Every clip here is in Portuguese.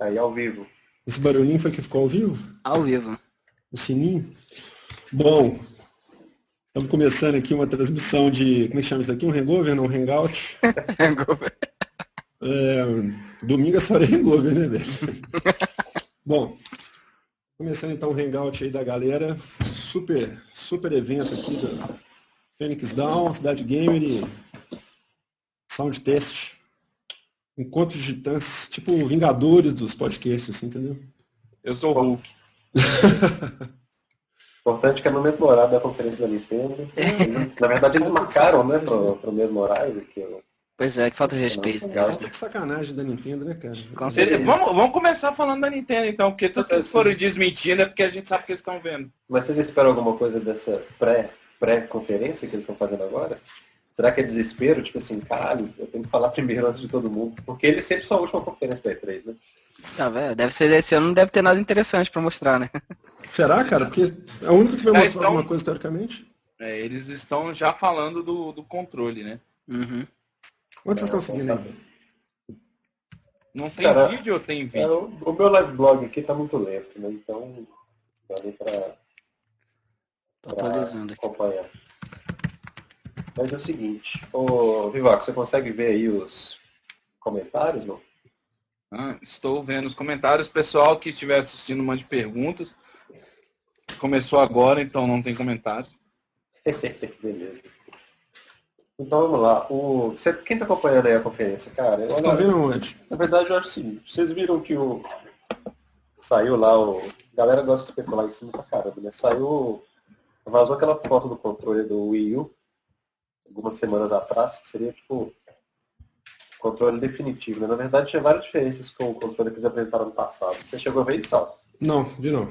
Aí ao vivo. Esse barulhinho foi que ficou ao vivo? Ao vivo. O sininho? Bom, estamos começando aqui uma transmissão de. Como é que chama isso aqui? Um hangover, não? Um hangout? Hangover. É, domingo é só hangover, né, velho? Bom, começando então o hangout aí da galera. Super, super evento aqui da Phoenix Down, Cidade Gamer e Sound Test. Encontros de titãs, tipo Vingadores dos podcasts, assim, entendeu? Eu sou o Hulk. Importante que é no mesmo horário da conferência da Nintendo. Na verdade eles marcaram, né, pro, pro mesmo horário que eu. Pois é, que falta de respeito. Legal. Que sacanagem da Nintendo, né, cara? Com certeza. Vamos, vamos começar falando da Nintendo então, porque tudo que eles foram desmentindo é porque a gente sabe que eles estão vendo. Mas vocês esperam alguma coisa dessa pré- pré-conferência que eles estão fazendo agora? Será que é desespero? Tipo assim, caralho, eu tenho que falar primeiro antes de todo mundo. Porque eles sempre são a última conferência da E3, né? Tá vendo? Deve ser esse ano, não deve ter nada interessante pra mostrar, né? Será, cara? Porque é o único que vai mostrar estão- alguma coisa teoricamente. É, eles estão já falando do, do controle, né? Uhum. Onde vocês estão seguindo aí? Não tem Cara, vídeo ou tem É, vídeo? o, o meu live blog aqui tá muito lento, né? Então dá pra, Tô pra atualizando aqui. Mas é o seguinte, ô Vivaco, você consegue ver aí os comentários, não? Ah, estou vendo os comentários. Pessoal que estiver assistindo, mande perguntas. Começou agora, então não tem comentários. Beleza. Então vamos lá. O, você, quem tá acompanhando aí a conferência, cara? Vocês olha- estão vendo onde? Na verdade, eu acho o seguinte, vocês viram que o. Saiu lá o. A galera gosta de especular em cima pra caramba, né? Saiu. Vazou aquela foto do controle do Wii U algumas semanas atrás, que seria tipo. Controle definitivo, né? Na verdade, tinha várias diferenças com o controle que eles apresentaram no passado. Você chegou a ver isso, Salso? Não, vi não.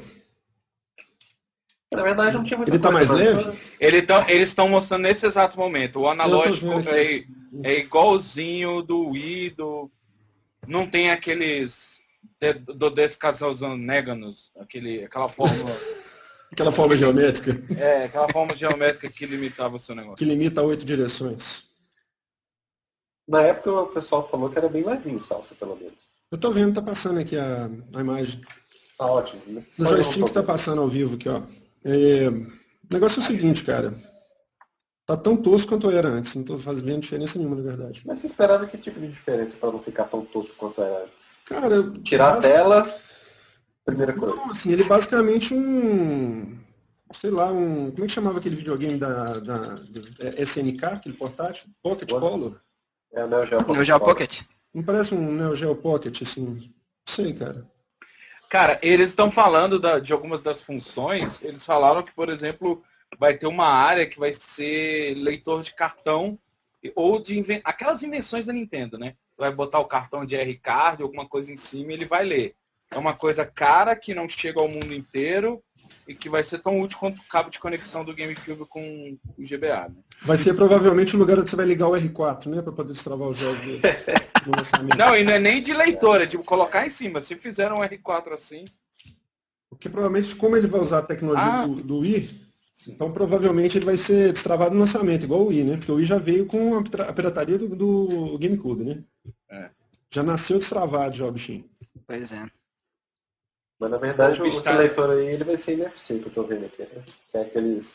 Na verdade, não tinha muita Ele tá coisa, mais leve? Ele tão- eles estão mostrando nesse exato momento. O analógico é, é igualzinho do Wii, do... Não tem aqueles de- do descasalzonéganos, aquele aquela forma, Aquela forma geométrica é, aquela forma geométrica que limitava o seu negócio. que limita a oito direções. Na época, o pessoal falou que era bem levinho, Salsa, pelo menos. Eu tô vendo, tá passando aqui a, a imagem. Tá ótimo. né? No joystick tá passando ao vivo aqui, ó. É, o negócio é o seguinte, cara. Tá tão tosco quanto era antes. Não tô fazendo diferença nenhuma, na verdade. Mas você esperava que tipo de diferença para não ficar tão tosco quanto era antes? Cara, Tirar a tela, primeira coisa. Não, assim, ele é basicamente um. Sei lá, um. Como é que chamava aquele videogame da, da do- é, SNK, aquele portátil? Pocket What? Color? É o Neo Geo Pocket. No Geo Pocket. Não parece um Neo Geo Pocket, assim. Não sei, cara. Cara, eles estão falando da- de algumas das funções. Eles falaram que, por exemplo, vai ter uma área que vai ser leitor de cartão ou de inven- aquelas invenções da Nintendo, né? Vai botar o cartão de R-Card, alguma coisa em cima e ele vai ler. É uma coisa cara que não chega ao mundo inteiro e que vai ser tão útil quanto o cabo de conexão do GameCube com o GBA, né? Vai ser provavelmente o lugar onde você vai ligar o R4, né? Pra poder destravar o jogo do, do lançamento. Não, e não é nem de leitor, é de colocar em cima. Se fizeram um R4 assim, Porque provavelmente, como ele vai usar a tecnologia Ah. do, do Wii, então provavelmente ele vai ser destravado no lançamento, igual o Wii, né? Porque o Wii já veio com a pirataria do, do GameCube, né? É. Já nasceu destravado já o bichinho. Pois é. Mas na verdade O o, tá- leitor aí ele vai ser NFC que eu tô vendo aqui. Né? Que é aqueles.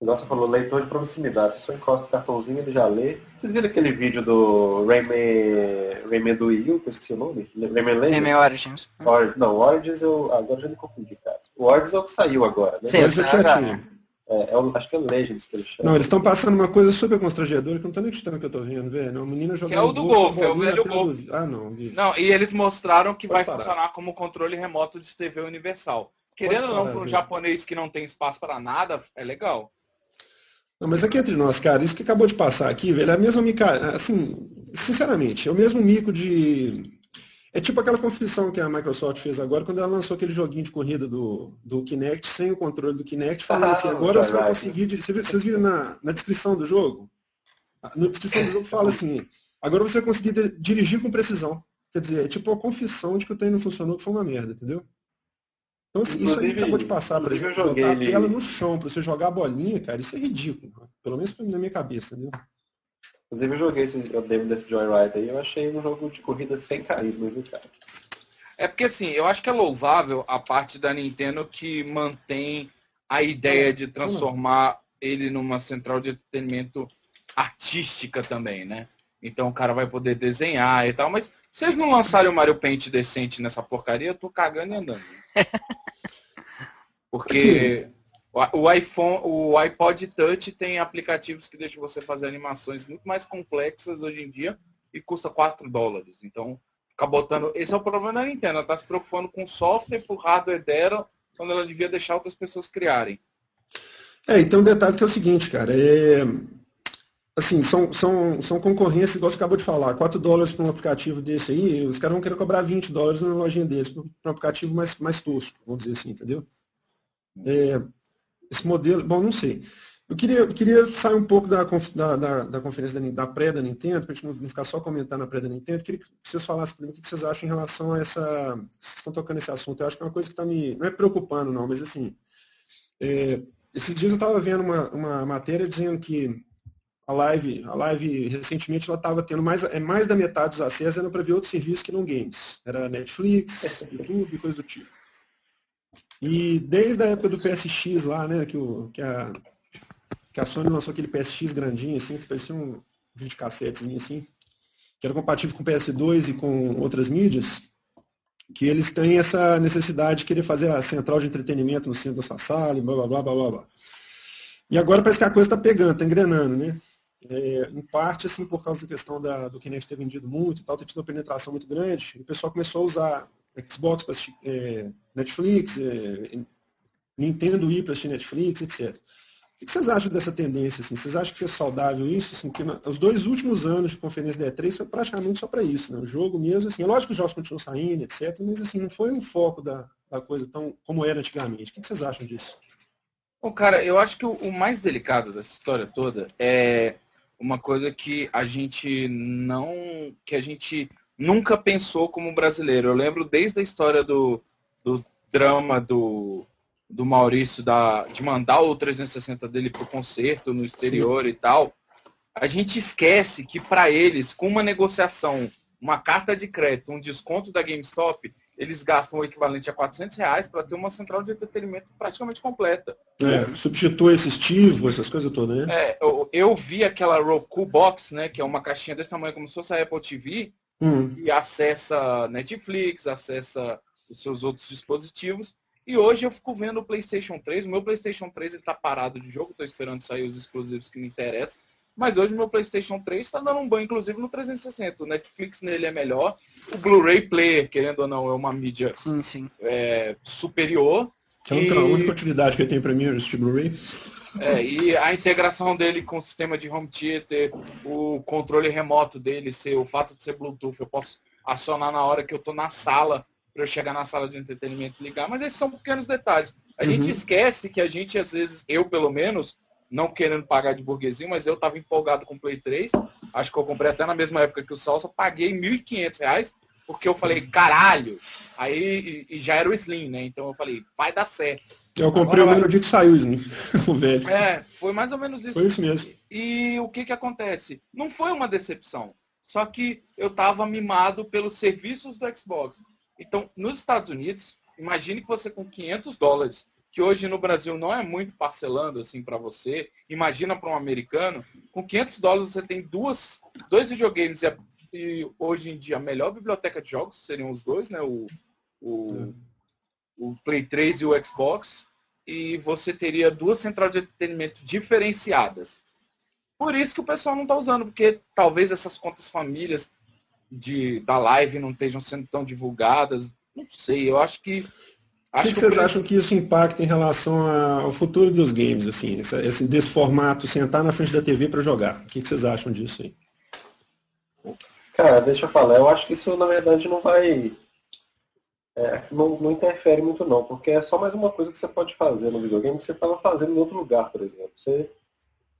Você falou, leitor de proximidade. Você só encosta o cartãozinho ele já lê. Vocês viram aquele vídeo do Rayman, Rayman do Wii U, que eu esqueci o nome? Rayman Legends? Rayman Origins. Or- não, o Origins eu. Agora eu já me confundi, cara. O Origins é o que saiu agora, né? Sim. Agora já tinha. É, é acho que é o Legends que eles chamam. Não, eles estão passando uma coisa super constrangedora que eu não tô nem acreditando que eu tô vendo, velho. Uma menina jogando é o do golfe, golfe, é o velho golfe. do- Ah, não, vi. Não, e eles mostraram que Pode vai parar. funcionar como controle remoto de TV universal. Querendo ou não, parar, para um japonês que não tem espaço para nada, é legal. Não, mas aqui entre nós, cara, isso que acabou de passar aqui, velho, é a mesma mica... Assim, sinceramente, é o mesmo mico de... É tipo aquela conflição que a Microsoft fez agora quando ela lançou aquele joguinho de corrida do, do Kinect sem o controle do Kinect, falando Ah, assim, agora você vai conseguir... Vocês viram na, na descrição do jogo? Na descrição do jogo fala assim, agora você vai conseguir di- dirigir com precisão. Quer dizer, é tipo a confissão de que o trem não funcionou, que foi uma merda, entendeu? Então, assim, isso aí acabou de passar, por exemplo, botar a tela no chão pra você jogar a bolinha, cara, isso é ridículo. Pelo menos na minha cabeça, entendeu? Inclusive eu joguei esse, o demo desse Joyride aí, eu achei um jogo de corrida sem carisma, viu, cara? É porque assim, eu acho que é louvável a parte da Nintendo que mantém a ideia de transformar ele numa central de entretenimento artística também, né? Então o cara vai poder desenhar e tal, mas se eles não lançarem o Mario Paint decente nessa porcaria, eu tô cagando e andando. Porque o iPhone, o iPod Touch tem aplicativos que deixam você fazer animações muito mais complexas hoje em dia e custa 4 dólares. Então, ficar botando. Esse é o problema da Nintendo. Ela está se preocupando com software pro hardware dela, quando ela devia deixar outras pessoas criarem. É, e tem um detalhe que é o seguinte, cara. É, assim, são, são, são concorrências, igual você acabou de falar, 4 dólares para um aplicativo desse aí, os caras vão querer cobrar 20 dólares numa lojinha desse, para um aplicativo mais, mais tosco, vamos dizer assim, entendeu? É, esse modelo, bom, não sei. Eu queria, eu queria sair um pouco da, da, da, da conferência da, da pré da Nintendo, para a gente não, não, ficar só comentando a pré da Nintendo. Eu queria que vocês falassem mim o que vocês acham em relação a essa. Vocês estão tocando esse assunto. Eu acho que é uma coisa que está me. Não é preocupando, não, mas assim. É, esses dias eu estava vendo uma, uma matéria dizendo que a live, a live recentemente ela estava tendo mais, é, mais da metade dos acessos era para ver outros serviços que não games. Era Netflix, YouTube, coisa do tipo. E desde a época do PSX lá, né, que, o, que, a, que a Sony lançou aquele PSX grandinho, assim, que parecia um videocassetezinho assim, que era compatível com PS2 e com outras mídias, que eles têm essa necessidade de querer fazer a central de entretenimento no centro da sua sala e blá blá blá blá blá. E agora parece que a coisa está pegando, está engrenando, né? É, em parte, assim, por causa da questão da, do Kinect ter vendido muito, tal, ter tido uma penetração muito grande, o pessoal começou a usar Xbox para assistir é, Netflix, é, Nintendo ir para assistir Netflix, etc. O que vocês acham dessa tendência? Assim? Vocês acham que é saudável isso? Assim, que na, os dois últimos anos de conferência da E3 foi praticamente só para isso. Né? O jogo mesmo, assim, é lógico que os jogos continuam saindo, etc., mas assim, não foi um foco da, da coisa tão como era antigamente. O que vocês acham disso? Bom, cara, eu acho que o mais delicado dessa história toda é uma coisa que a gente não. que a gente nunca pensou como brasileiro. Eu lembro desde a história do, do drama do, do Maurício da, de mandar o 360 dele para o concerto no exterior Sim. e tal. A gente esquece que para eles, com uma negociação, uma carta de crédito, um desconto da GameStop, eles gastam o equivalente a 400 reais para ter uma central de entretenimento praticamente completa. É, substitui assistível, essas coisas todas, né? É, eu, eu, vi aquela Roku Box, né, que é uma caixinha desse tamanho como se fosse a Apple TV, hum. e acessa Netflix, acessa os seus outros dispositivos. E hoje eu fico vendo o PlayStation 3. O meu PlayStation 3 está parado de jogo, estou esperando sair os exclusivos que me interessam. Mas hoje o meu PlayStation 3 está dando um banho, inclusive, no 360. O Netflix nele é melhor. O Blu-ray Player, querendo ou não, é uma mídia sim, sim. É, superior. É a única utilidade que tem para mim é esse Blu-ray. É, e a integração dele com o sistema de home theater, o controle remoto dele, ser, o fato de ser Bluetooth, eu posso acionar na hora que eu estou na sala, para eu chegar na sala de entretenimento e ligar, mas esses são pequenos detalhes. A uhum. gente esquece que a gente, às vezes, eu pelo menos, não querendo pagar de burguesinho, mas eu estava empolgado com o Play 3, acho que eu comprei até na mesma época que o Salsa, paguei R$ 1.500, porque eu falei, caralho, aí e, e já era o Slim, né? Então eu falei, vai dar certo. Eu comprei Agora, o mesmo dia que saiu o velho. É, foi mais ou menos isso. Foi isso mesmo. E, e o que que acontece? Não foi uma decepção. Só que eu estava mimado pelos serviços do Xbox. Então, nos Estados Unidos, imagine que você com 500 dólares, que hoje no Brasil não é muito parcelando assim para você, imagina para um americano, com 500 dólares você tem duas, dois videogames e, e hoje em dia a melhor biblioteca de jogos seriam os dois, né? O, o, o Play 3 e o Xbox, e você teria duas centrais de entretenimento diferenciadas. Por isso que o pessoal não está usando, porque talvez essas contas famílias de, da live não estejam sendo tão divulgadas. Não sei, eu acho que. O que, que, vocês acham que isso impacta em relação ao futuro dos games, assim, esse, esse desse formato, sentar na frente da TV para jogar? O que, que, vocês acham disso aí? Cara, deixa eu falar, eu acho que isso na verdade não vai é, não, não, interfere muito não, porque é só mais uma coisa que você pode fazer no videogame que você estava fazendo em outro lugar, por exemplo. Você,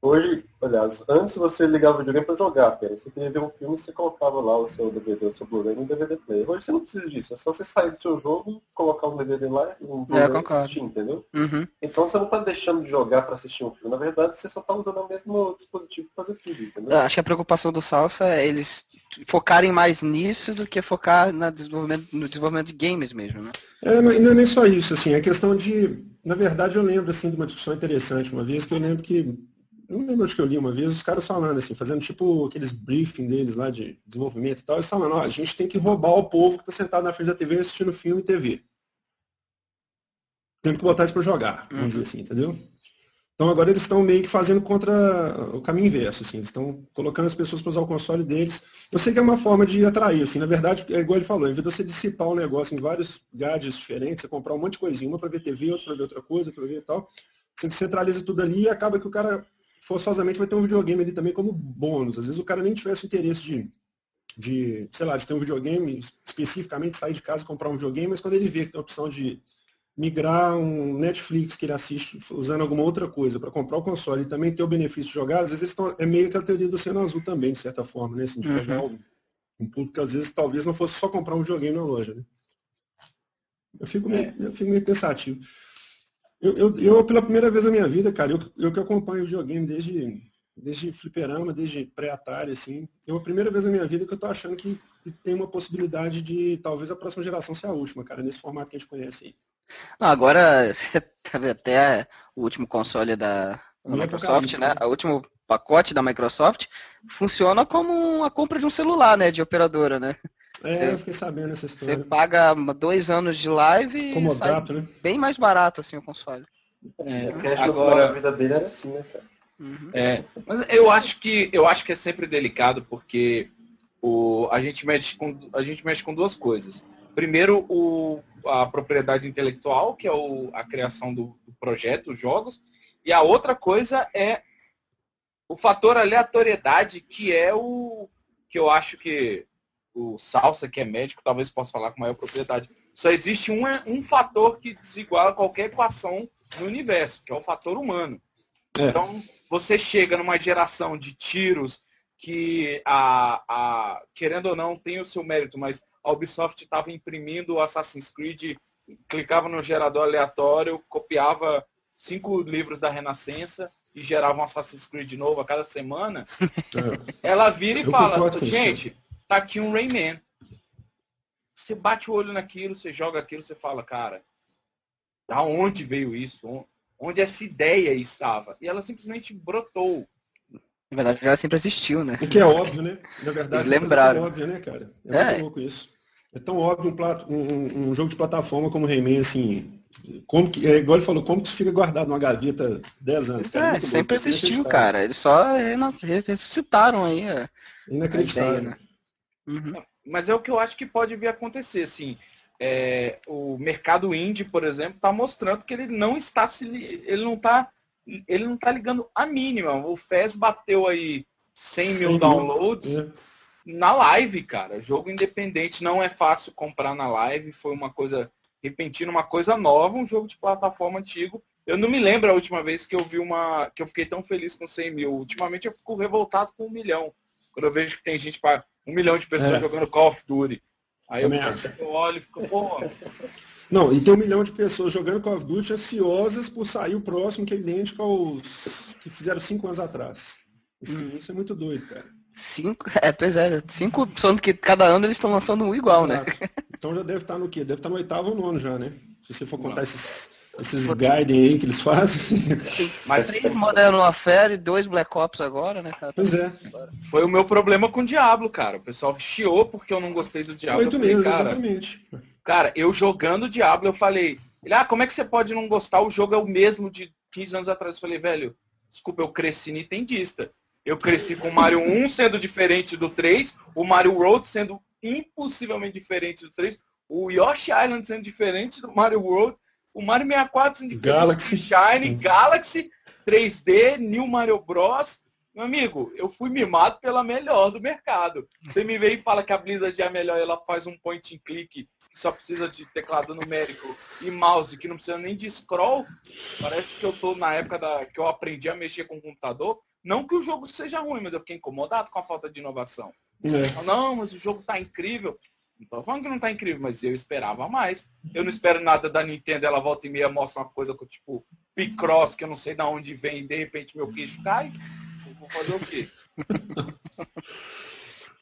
hoje, aliás, antes você ligava o videogame para jogar, cara. Você queria ver um filme você colocava lá o seu DVD, o seu Blu-ray no DVD player. Hoje você não precisa disso, é só você sair do seu jogo, colocar um DVD lá e um Blu-ray é, assistir, entendeu? Uhum. Então você não está deixando de jogar para assistir um filme, na verdade você só está usando o mesmo dispositivo para fazer tudo, entendeu? Acho que a preocupação do Salsa é eles focarem mais nisso do que focar na desenvolvimento, no desenvolvimento de games mesmo, né? É, não, não é nem só isso, assim, é questão de. Na verdade, eu lembro assim, de uma discussão interessante uma vez, que eu lembro que. Eu lembro que eu li uma vez, os caras falando, assim, fazendo tipo aqueles briefing deles lá de desenvolvimento e tal, eles falando, ó, a gente tem que roubar o povo que está sentado na frente da TV assistindo filme e TV. Temos que botar isso para jogar, vamos Uhum. dizer assim, entendeu? Então agora eles estão meio que fazendo contra o caminho inverso, assim, eles estão colocando as pessoas para usar o console deles. Eu sei que é uma forma de atrair, assim, na verdade, é igual ele falou, em vez de você dissipar o negócio em vários gadgets diferentes, você comprar um monte de coisinha, uma para ver TV, outra para ver outra coisa, para ver e tal, você centraliza tudo ali e acaba que o cara forçosamente vai ter um videogame ali também como bônus. Às vezes o cara nem tivesse interesse de, de sei lá, de ter um videogame, especificamente sair de casa e comprar um videogame, mas quando ele vê que tem a opção de migrar um Netflix que ele assiste usando alguma outra coisa para comprar o console e também ter o benefício de jogar, às vezes eles estão, é meio que a teoria do oceano azul também, de certa forma, né? Assim, de Uhum. pegar um, um público que às vezes talvez não fosse só comprar um videogame na loja, né? Eu fico meio, eu fico meio pensativo. Eu, eu, eu, pela primeira vez na minha vida, cara, eu, eu que acompanho videogame desde, desde fliperama, desde pré-Atari, assim, é a primeira vez na minha vida que eu tô achando que, que tem uma possibilidade de talvez a próxima geração ser a última, cara, nesse formato que a gente conhece aí. Não, agora, até o último console da, Microsoft, né? né? O último pacote da Microsoft funciona como a compra de um celular, né? De operadora, né? É, eu fiquei sabendo essa Você história. paga dois anos de live e sai Comodato, né? bem mais barato, assim, o console. É, que agora, a vida dele era assim, né, cara? Uhum. É, mas eu acho que eu acho que é sempre delicado porque o, a gente mexe com a gente mexe com duas coisas. Primeiro, o, a propriedade intelectual, que é o, a criação do, do projeto, os jogos, e a outra coisa é o fator aleatoriedade, que é o que eu acho que o Salsa, que é médico, talvez possa falar com maior propriedade. Só existe um, um fator que desiguala qualquer equação no universo, que é o fator humano. É. Então, você chega numa geração de tiros que, a, a, querendo ou não, tem o seu mérito, mas a Ubisoft estava imprimindo o Assassin's Creed, clicava no gerador aleatório, copiava cinco livros da Renascença e gerava um Assassin's Creed novo a cada semana. É. Ela vira e Eu fala, gente, tá aqui um Rayman. Você bate o olho naquilo, você joga aquilo, você fala, cara, da onde veio isso? Onde essa ideia estava? E ela simplesmente brotou. Na verdade, já sempre existiu, né? O que é óbvio, né? Na verdade, Eles lembraram. é óbvio, né, cara? É, É. muito louco isso. É tão óbvio um, plat- um- um- jogo de plataforma como Rayman, assim. Como que, é igual ele falou, como que isso fica guardado numa gaveta 10 anos? cara? É, sempre é existiu, cara. Eles só ressuscitaram aí a, a Inacreditável. ideia, né? Uhum. Mas é o que eu acho que pode vir a acontecer, assim. É, o mercado indie, por exemplo, está mostrando que ele não está se ele não está ele não tá ligando a mínima. O Fez bateu aí 100 100 mil mil. downloads É. na live, cara. Jogo independente não é fácil comprar na live. Foi uma coisa repentina, uma coisa nova, um jogo de plataforma antigo. Eu não me lembro a última vez que eu vi uma. que eu fiquei tão feliz com 100 mil. Ultimamente eu fico revoltado com um milhão. Quando eu vejo que tem gente para um milhão de pessoas É. jogando Call of Duty. Aí eu, eu olho e fico, pô, Não, e tem um milhão de pessoas jogando Call of Duty ansiosas por sair o próximo, que é idêntico aos que fizeram 5 anos atrás. Isso, Uhum. isso é muito doido, cara. Cinco, é, pois é, cinco, só que cada ano eles estão lançando um igual, né? Exato. Então já deve estar no quê? Deve estar no oitavo ou nono já, né? Se você for contar esses, esses guidem aí que eles fazem. mas Três Modern Warfare e dois Black Ops agora, né, cara? pois é. foi o meu problema com o Diablo, cara. O pessoal chiou porque eu não gostei do Diablo. Oito meses, cara, exatamente. Cara, eu jogando Diablo, eu falei, ele, ah, como é que você pode não gostar? O jogo é o mesmo de 15 anos atrás. Eu falei, velho, desculpa, eu cresci nintendista. Eu cresci com o Mario 1 sendo diferente do 3, o Mario World sendo impossivelmente diferente do 3, o Yoshi Island sendo diferente do Mario World, o Mario 64 sendo diferente Galaxy. Shine, Galaxy, 3D, New Mario Bros. Meu amigo, eu fui mimado pela melhor do mercado. Você me vem e fala que a Blizzard é a melhor, ela faz um point and click que só precisa de teclado numérico e mouse, que não precisa nem de scroll. Parece que eu tô na época da, que eu aprendi a mexer com o computador. Não que o jogo seja ruim, mas eu fiquei incomodado com a falta de inovação. É. Não, mas o jogo tá incrível. Não tô falando que não tá incrível, mas eu esperava mais. Eu não espero nada da Nintendo, ela volta e meia mostra uma coisa com tipo Picross, que eu não sei de onde vem, e de repente meu queixo cai. Eu vou fazer o quê?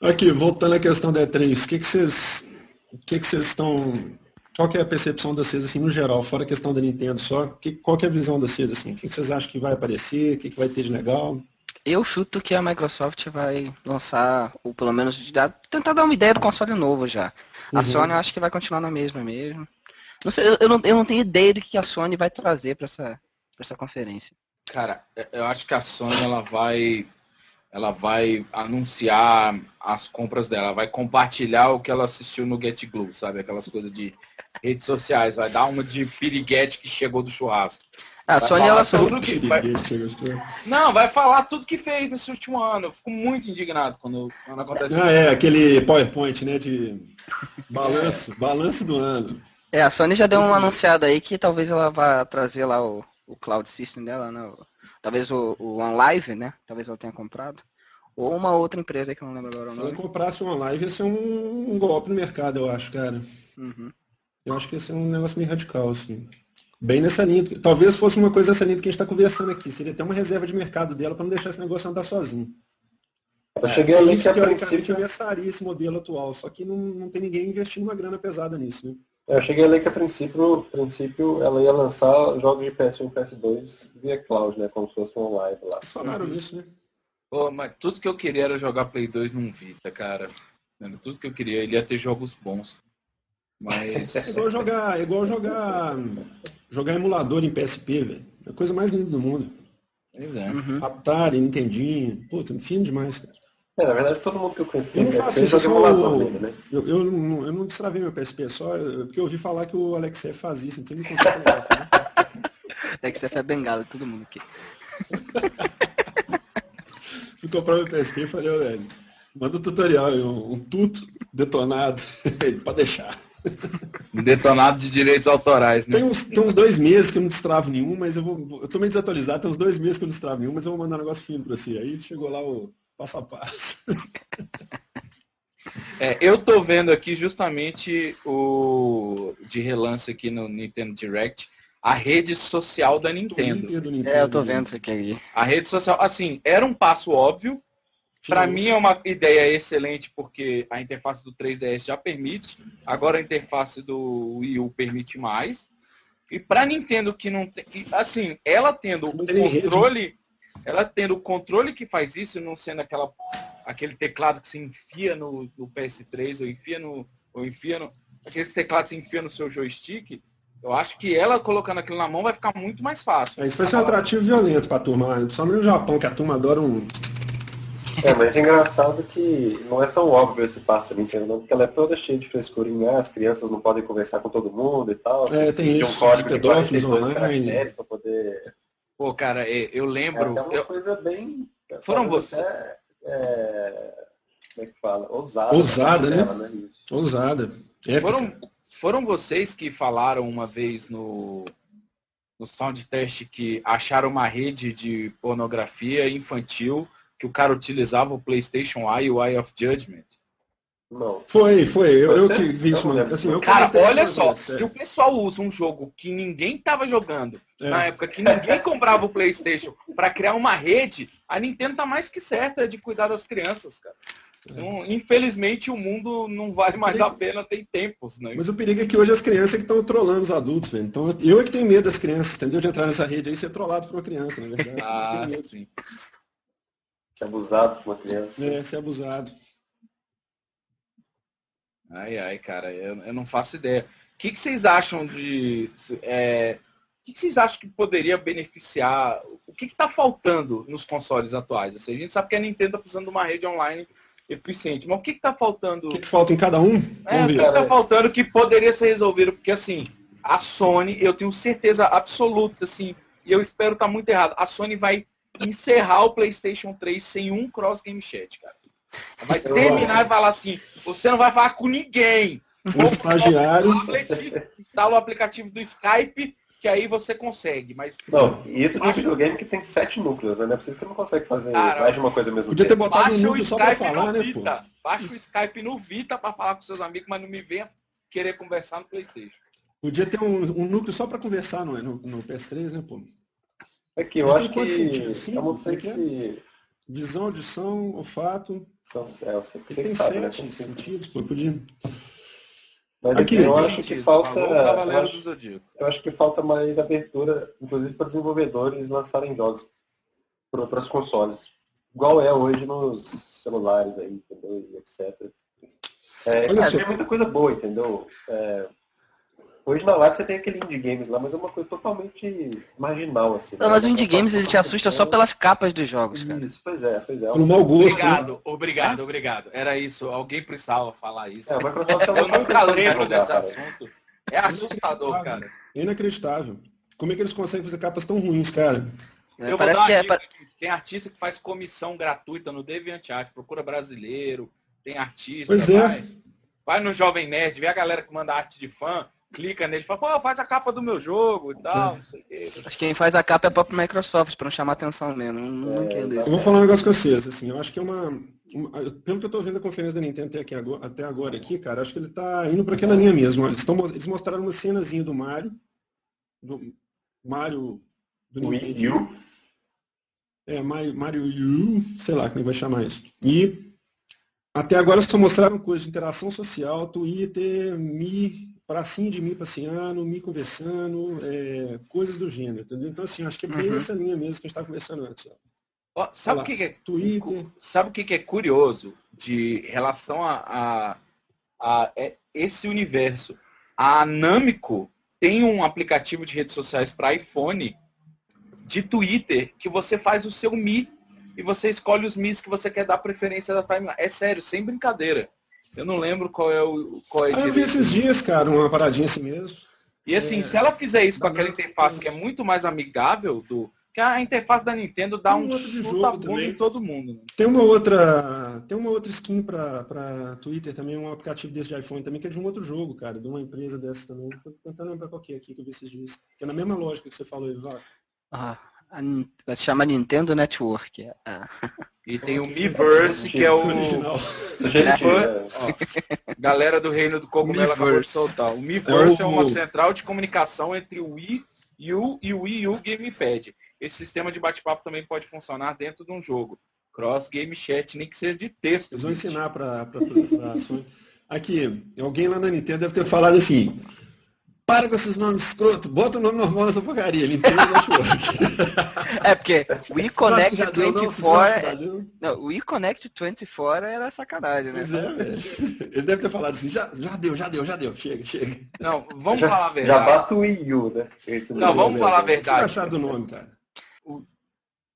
Aqui, voltando à questão da E3, o que, que vocês. O que, vocês estão. Qual é a percepção de vocês, assim, no geral, fora a questão da Nintendo só? Que, qual é a visão de vocês, assim? O que, que vocês acham que vai aparecer? O que, que vai ter de legal? Eu chuto que a Microsoft vai lançar, ou pelo menos dar, tentar dar uma ideia do console novo já. A Uhum. Sony eu acho que vai continuar na mesma mesmo. Não sei, eu, eu não, eu não tenho ideia do que a Sony vai trazer pra essa, pra essa conferência. Cara, eu acho que a Sony ela vai ela vai anunciar as compras dela, vai compartilhar o que ela assistiu no Get Glue, sabe? Aquelas coisas de redes sociais, vai dar uma de piriguete que chegou do churrasco. A Vai Sony ela tudo que vai. Não, vai falar tudo que fez nesse último ano. Eu fico muito indignado quando, quando acontece Ah, é, aquele PowerPoint, né? De balanço, balanço do ano. É, a Sony já deu mesmo. anunciada aí que talvez ela vá trazer lá o, o Cloud System dela, né? O- Talvez o, o OneLive, né? Talvez ela tenha comprado. Ou uma outra empresa que eu não lembro agora o Se ela nome. comprasse uma live, ia ser um, um golpe no mercado, eu acho, cara. Uhum. Eu acho que ia ser um negócio meio radical, assim. Bem nessa linha. Talvez fosse uma coisa nessa linha que a gente está conversando aqui. Seria até uma reserva de mercado dela para não deixar esse negócio andar sozinho. Eu cheguei a É ler isso, que a teoricamente, ameaçaria esse modelo atual. Só que não, não tem ninguém investindo uma grana pesada nisso, né? Eu cheguei a ler que a princípio, a princípio ela ia lançar jogos de PS1 e PS2 via cloud, né? Como se fosse um live lá. Falaram nisso, né? Pô, mas tudo que eu queria era jogar Play 2 num Vita, cara. Tudo que eu queria, ele ia ter jogos bons. Mas. É igual jogar, é igual jogar, jogar emulador em PSP, velho. É a coisa mais linda do mundo. Pois é. Uhum. Atari, Nintendinho, puta, fino demais, cara. É, na verdade, todo mundo que eu conheço que Eu não tem faço PSP isso, emulador dele, né? Eu, eu, não, eu não destravei meu PSP, só eu- porque eu ouvi falar que o Alexei faz isso, então ele me contou pra né? É bengala, todo mundo aqui. Fui comprar meu PSP e falei, velho, manda um tutorial, aí, um, um tuto detonado. Pode deixar. Detonado de direitos autorais, né? Tem uns, tem uns dois meses que eu não destravo nenhum, mas eu vou. Eu tô meio desatualizado, tem uns dois meses que eu não destravo nenhum, mas eu vou mandar um negócio fino pra você. Aí chegou lá o passo a passo. É, eu tô vendo aqui justamente o de relance aqui no Nintendo Direct a rede social da Nintendo. Twitter do Nintendo, É, eu tô vendo isso aqui aí. A rede social, assim, era um passo óbvio. Para mim é uma ideia excelente porque a interface do 3DS já permite. Agora a interface do Wii U permite mais. E para Nintendo que não tem, assim, ela tendo o controle, ela tendo o controle que faz isso, não sendo aquela aquele teclado que se enfia no, no PS3 ou enfia no ou enfia no aquele teclado que se enfia no seu joystick. Eu acho que ela colocando aquilo na mão vai ficar muito mais fácil. É, isso vai ser um atrativo violento pra turma lá, principalmente no Japão, que a turma adora um. É, mas é engraçado que não é tão óbvio esse passo da Nintendo, não, porque ela é toda cheia de frescurinha, ah, as crianças não podem conversar com todo mundo e tal. É, tem de isso, um código de pedófilos 42 online. pra poder... Pô, cara, é, eu É lembro. até uma eu- coisa bem... Foram vocês- é, como é que fala? Ousada. Ousada, né? dela, Isso. Ousada. Épica. Foram, foram vocês que falaram uma vez no, no sound test que acharam uma rede de pornografia infantil que o cara utilizava o PlayStation Eye e o Eye of Judgment? Não. Foi, foi. Eu, eu que vi isso, mano. Assim, eu Cara, olha só, se o pessoal usa um jogo que ninguém tava jogando, é. na época que ninguém comprava o PlayStation, pra criar uma rede, a Nintendo tá mais que certa de cuidar das crianças, cara. Então, infelizmente, o mundo não vale mais a pena, tem tempos, né? Mas o perigo é que hoje as crianças que estão trolando os adultos, velho. Então eu é que tenho medo das crianças, entendeu? De entrar nessa rede aí e ser trollado por uma criança, na verdade. Ah, Eu tenho medo. sim. Se abusado por uma criança. É, ser abusado. Ai, ai, cara, eu, eu não faço ideia. O que, que vocês acham de. é, o que, que vocês acham que poderia beneficiar? O que está faltando nos consoles atuais? Assim, a gente sabe que a Nintendo está precisando de uma rede online eficiente, mas o que está faltando? O que, que falta em cada um? É, o que está faltando que poderia ser resolvido? Porque assim, a Sony, eu tenho certeza absoluta, assim, e eu espero estar muito errado, a Sony vai encerrar o PlayStation 3 sem um cross game chat, cara. Vai Eu- terminar e falar assim: você não vai falar com ninguém. Um estagiário. Instala o aplicativo do Skype, que aí você consegue. Mas Não, e isso de um videogame que tem sete núcleos, né? Não é possível que você não consegue fazer Cara, mais de uma coisa ao mesmo Podia ter botado um baixa o núcleo só pra Skype falar, no né, pô? Vita. Baixa o Skype no Vita pra falar com seus amigos, mas não me venha querer conversar no Playstation. Podia ter um, um núcleo só pra conversar no, no, no PS3, né, pô? Aqui, eu Mas acho que. sentidos? Cinco? Eu não sei Como é que se. Visão, audição, olfato. São, é, você, Ele você tem que sabe, né? sete você- sentidos, pô, podia. Mas Aqui, eu acho que falta. Eu acho, eu acho que falta mais abertura, inclusive para desenvolvedores lançarem jogos para os consoles. Igual é hoje nos celulares aí, entendeu? E etc. É, Olha é, só. tem muita coisa boa, entendeu? É, hoje na live você tem aquele indie games lá, mas é uma coisa totalmente marginal, assim. Não, né? mas o Indie É Games ele te assusta só pelas capas dos jogos, cara. Isso, pois é, pois é. Pelo mau gosto. né? Obrigado, obrigado, obrigado. Era isso. Alguém precisava falar isso. É, a Microsoft é Eu nunca coisa que lembro jogar, desse cara. assunto. É assustador, cara. É inacreditável. Como é que eles conseguem fazer capas tão ruins, cara? É, Eu vou parece dar que uma é. dica. Tem artista que faz comissão gratuita no DeviantArt. Procura brasileiro, tem artista. Pois é. vai, vai no Jovem Nerd, vê a galera que manda arte de fã, clica nele e fala, pô, faz a capa do meu jogo e tal, não sei o quê. Acho que quem faz a capa é a própria Microsoft, pra não chamar atenção mesmo. Não, não É, entendo isso. Eu vou falar um negócio com vocês, assim, eu acho que é uma, uma- Pelo que eu tô vendo a conferência da Nintendo até, aqui agora, até agora aqui, cara, acho que ele tá indo para aquela linha mesmo. Eles, tão, eles mostraram uma cenazinha do Mario, do Mario do Wii Nintendo. U, É, Mario, Mario U, sei lá como é que vai chamar isso. E até agora só mostraram coisas de interação social, Twitter, Mi, pracinha de Mi passeando, Mi conversando, é, coisas do gênero, entendeu? Então, assim, acho que é bem Uhum. nessa linha mesmo que a gente estava conversando antes. Ó. Ó, sabe o que, que é Twitter, Sabe o que, que é curioso de relação a, a- a- é- esse universo? A Namco tem um aplicativo de redes sociais para iPhone, de Twitter, que você faz o seu Mi e você escolhe os Mis que você quer dar preferência da timeline. É sério, sem brincadeira. Eu não lembro qual é o qual é Ah, eu vi esses dias, cara, uma paradinha assim mesmo. E assim, É, se ela fizer isso com aquela interface que é muito mais amigável do que a interface da Nintendo dá Tem um um outro de jogo em todo mundo. né? Tem uma outra, tem uma outra skin pra, pra Twitter também, um aplicativo desse de iPhone também, que é de um outro jogo, cara, de uma empresa dessa também. Tô tentando lembrar qual que é aqui que eu vi esses dias. Que é na mesma lógica que você falou, Ivan. Ah, a se chamar Nintendo Network. é, ah. E tem o. Miiverse, que é o É. galera do Reino do Cogumelo acabou de soltar. O Miiverse é, É uma central de comunicação entre o Wii U e o Wii U Gamepad. Esse sistema de bate-papo também pode funcionar dentro de um jogo. Cross Game Chat, nem que seja de texto. Eles vão ensinar pra, pra, pra Sony. Aqui, alguém lá na Nintendo deve ter falado assim. Para com esses nomes escroto, bota o nome normal nessa porcaria, Nintendo Network. É porque o eConnect Já deu, não? 24. Já é-? Não, o eConnect 24 era sacanagem, né? Pois é, velho. Ele deve ter falado assim, já, já deu, já deu, já deu, chega, chega. Não, vamos já, falar a já verdade. basta o Wii U, né? Esse Não, vamos falar a O que vocês verdade. acharam do nome, cara?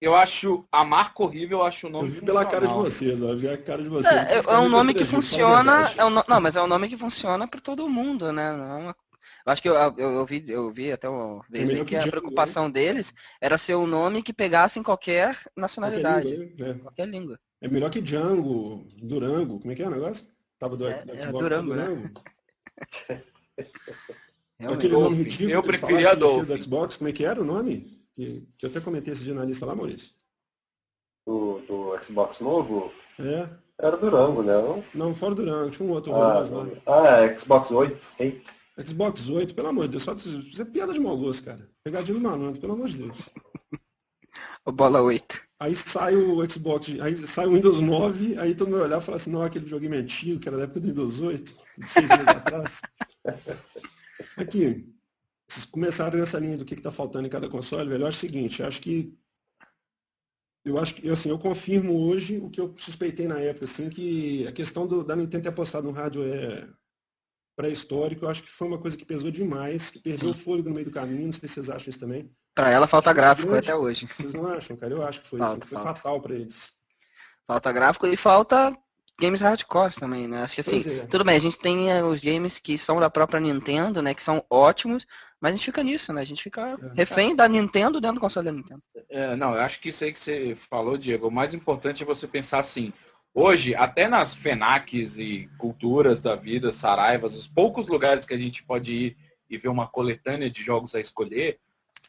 Eu acho a marca horrível, eu acho o Eu nome vi pela cara de vocês, ó. Eu vi a cara de vocês. É, é- Vocês é um estão nome que funciona. verdade. É um não, mas é um nome que funciona para todo mundo, né? Não é uma- eu acho que eu, eu, eu vi, eu vi até uma vez que que a preocupação deles era ser um nome que pegasse em qualquer Qualquer nacionalidade, língua, né? qualquer língua. É. É melhor que Django, Durango. Como é que é o negócio? Tava do, É, do é Xbox Durango, né? Durango. Realmente. Aquele nome ridículo Eu preferia Dolphin. do Xbox, como é que era o nome? Que, que eu até comentei esse jornalista lá, Maurício. Do, do Xbox novo, É, era Durango, né? Não? não, fora Durango, tinha um outro Ah, nome lá. ah, é Xbox 8, 8. Xbox 8, pelo amor de Deus, só isso é piada de mau gosto, cara. Pegadinha do malandro, pelo amor de Deus. O Bola 8. Aí sai o Xbox, aí sai o Windows 9, aí todo mundo olhar e fala assim, não, aquele videogame antigo, que era da época do Windows 8, de seis meses atrás. Aqui, vocês começaram nessa linha do que está faltando em cada console, velho. Eu acho o seguinte, eu acho que. Eu acho que, assim, eu confirmo hoje o que eu suspeitei na época, assim, que a questão do, da Nintendo ter apostado no rádio é pré-histórico, eu acho que foi uma coisa que pesou demais, que perdeu o fôlego no meio do caminho, não sei se vocês acham isso também. Pra ela falta gráfico Grande. até hoje. Vocês não acham, cara? Eu acho que foi, Falta, assim, foi falta. fatal para eles. Falta gráfico e falta games hardcore também, né? Acho que assim, é. tudo bem, a gente tem eh, os games que são da própria Nintendo, né? Que são ótimos, mas a gente fica nisso, né? A gente fica É. refém da Nintendo dentro do console da Nintendo. É, não, eu acho que isso aí que você falou, Diego, o mais importante é você pensar assim. Hoje, até nas FENACs e culturas da vida, Saraivas, os poucos lugares que a gente pode ir e ver uma coletânea de jogos a escolher,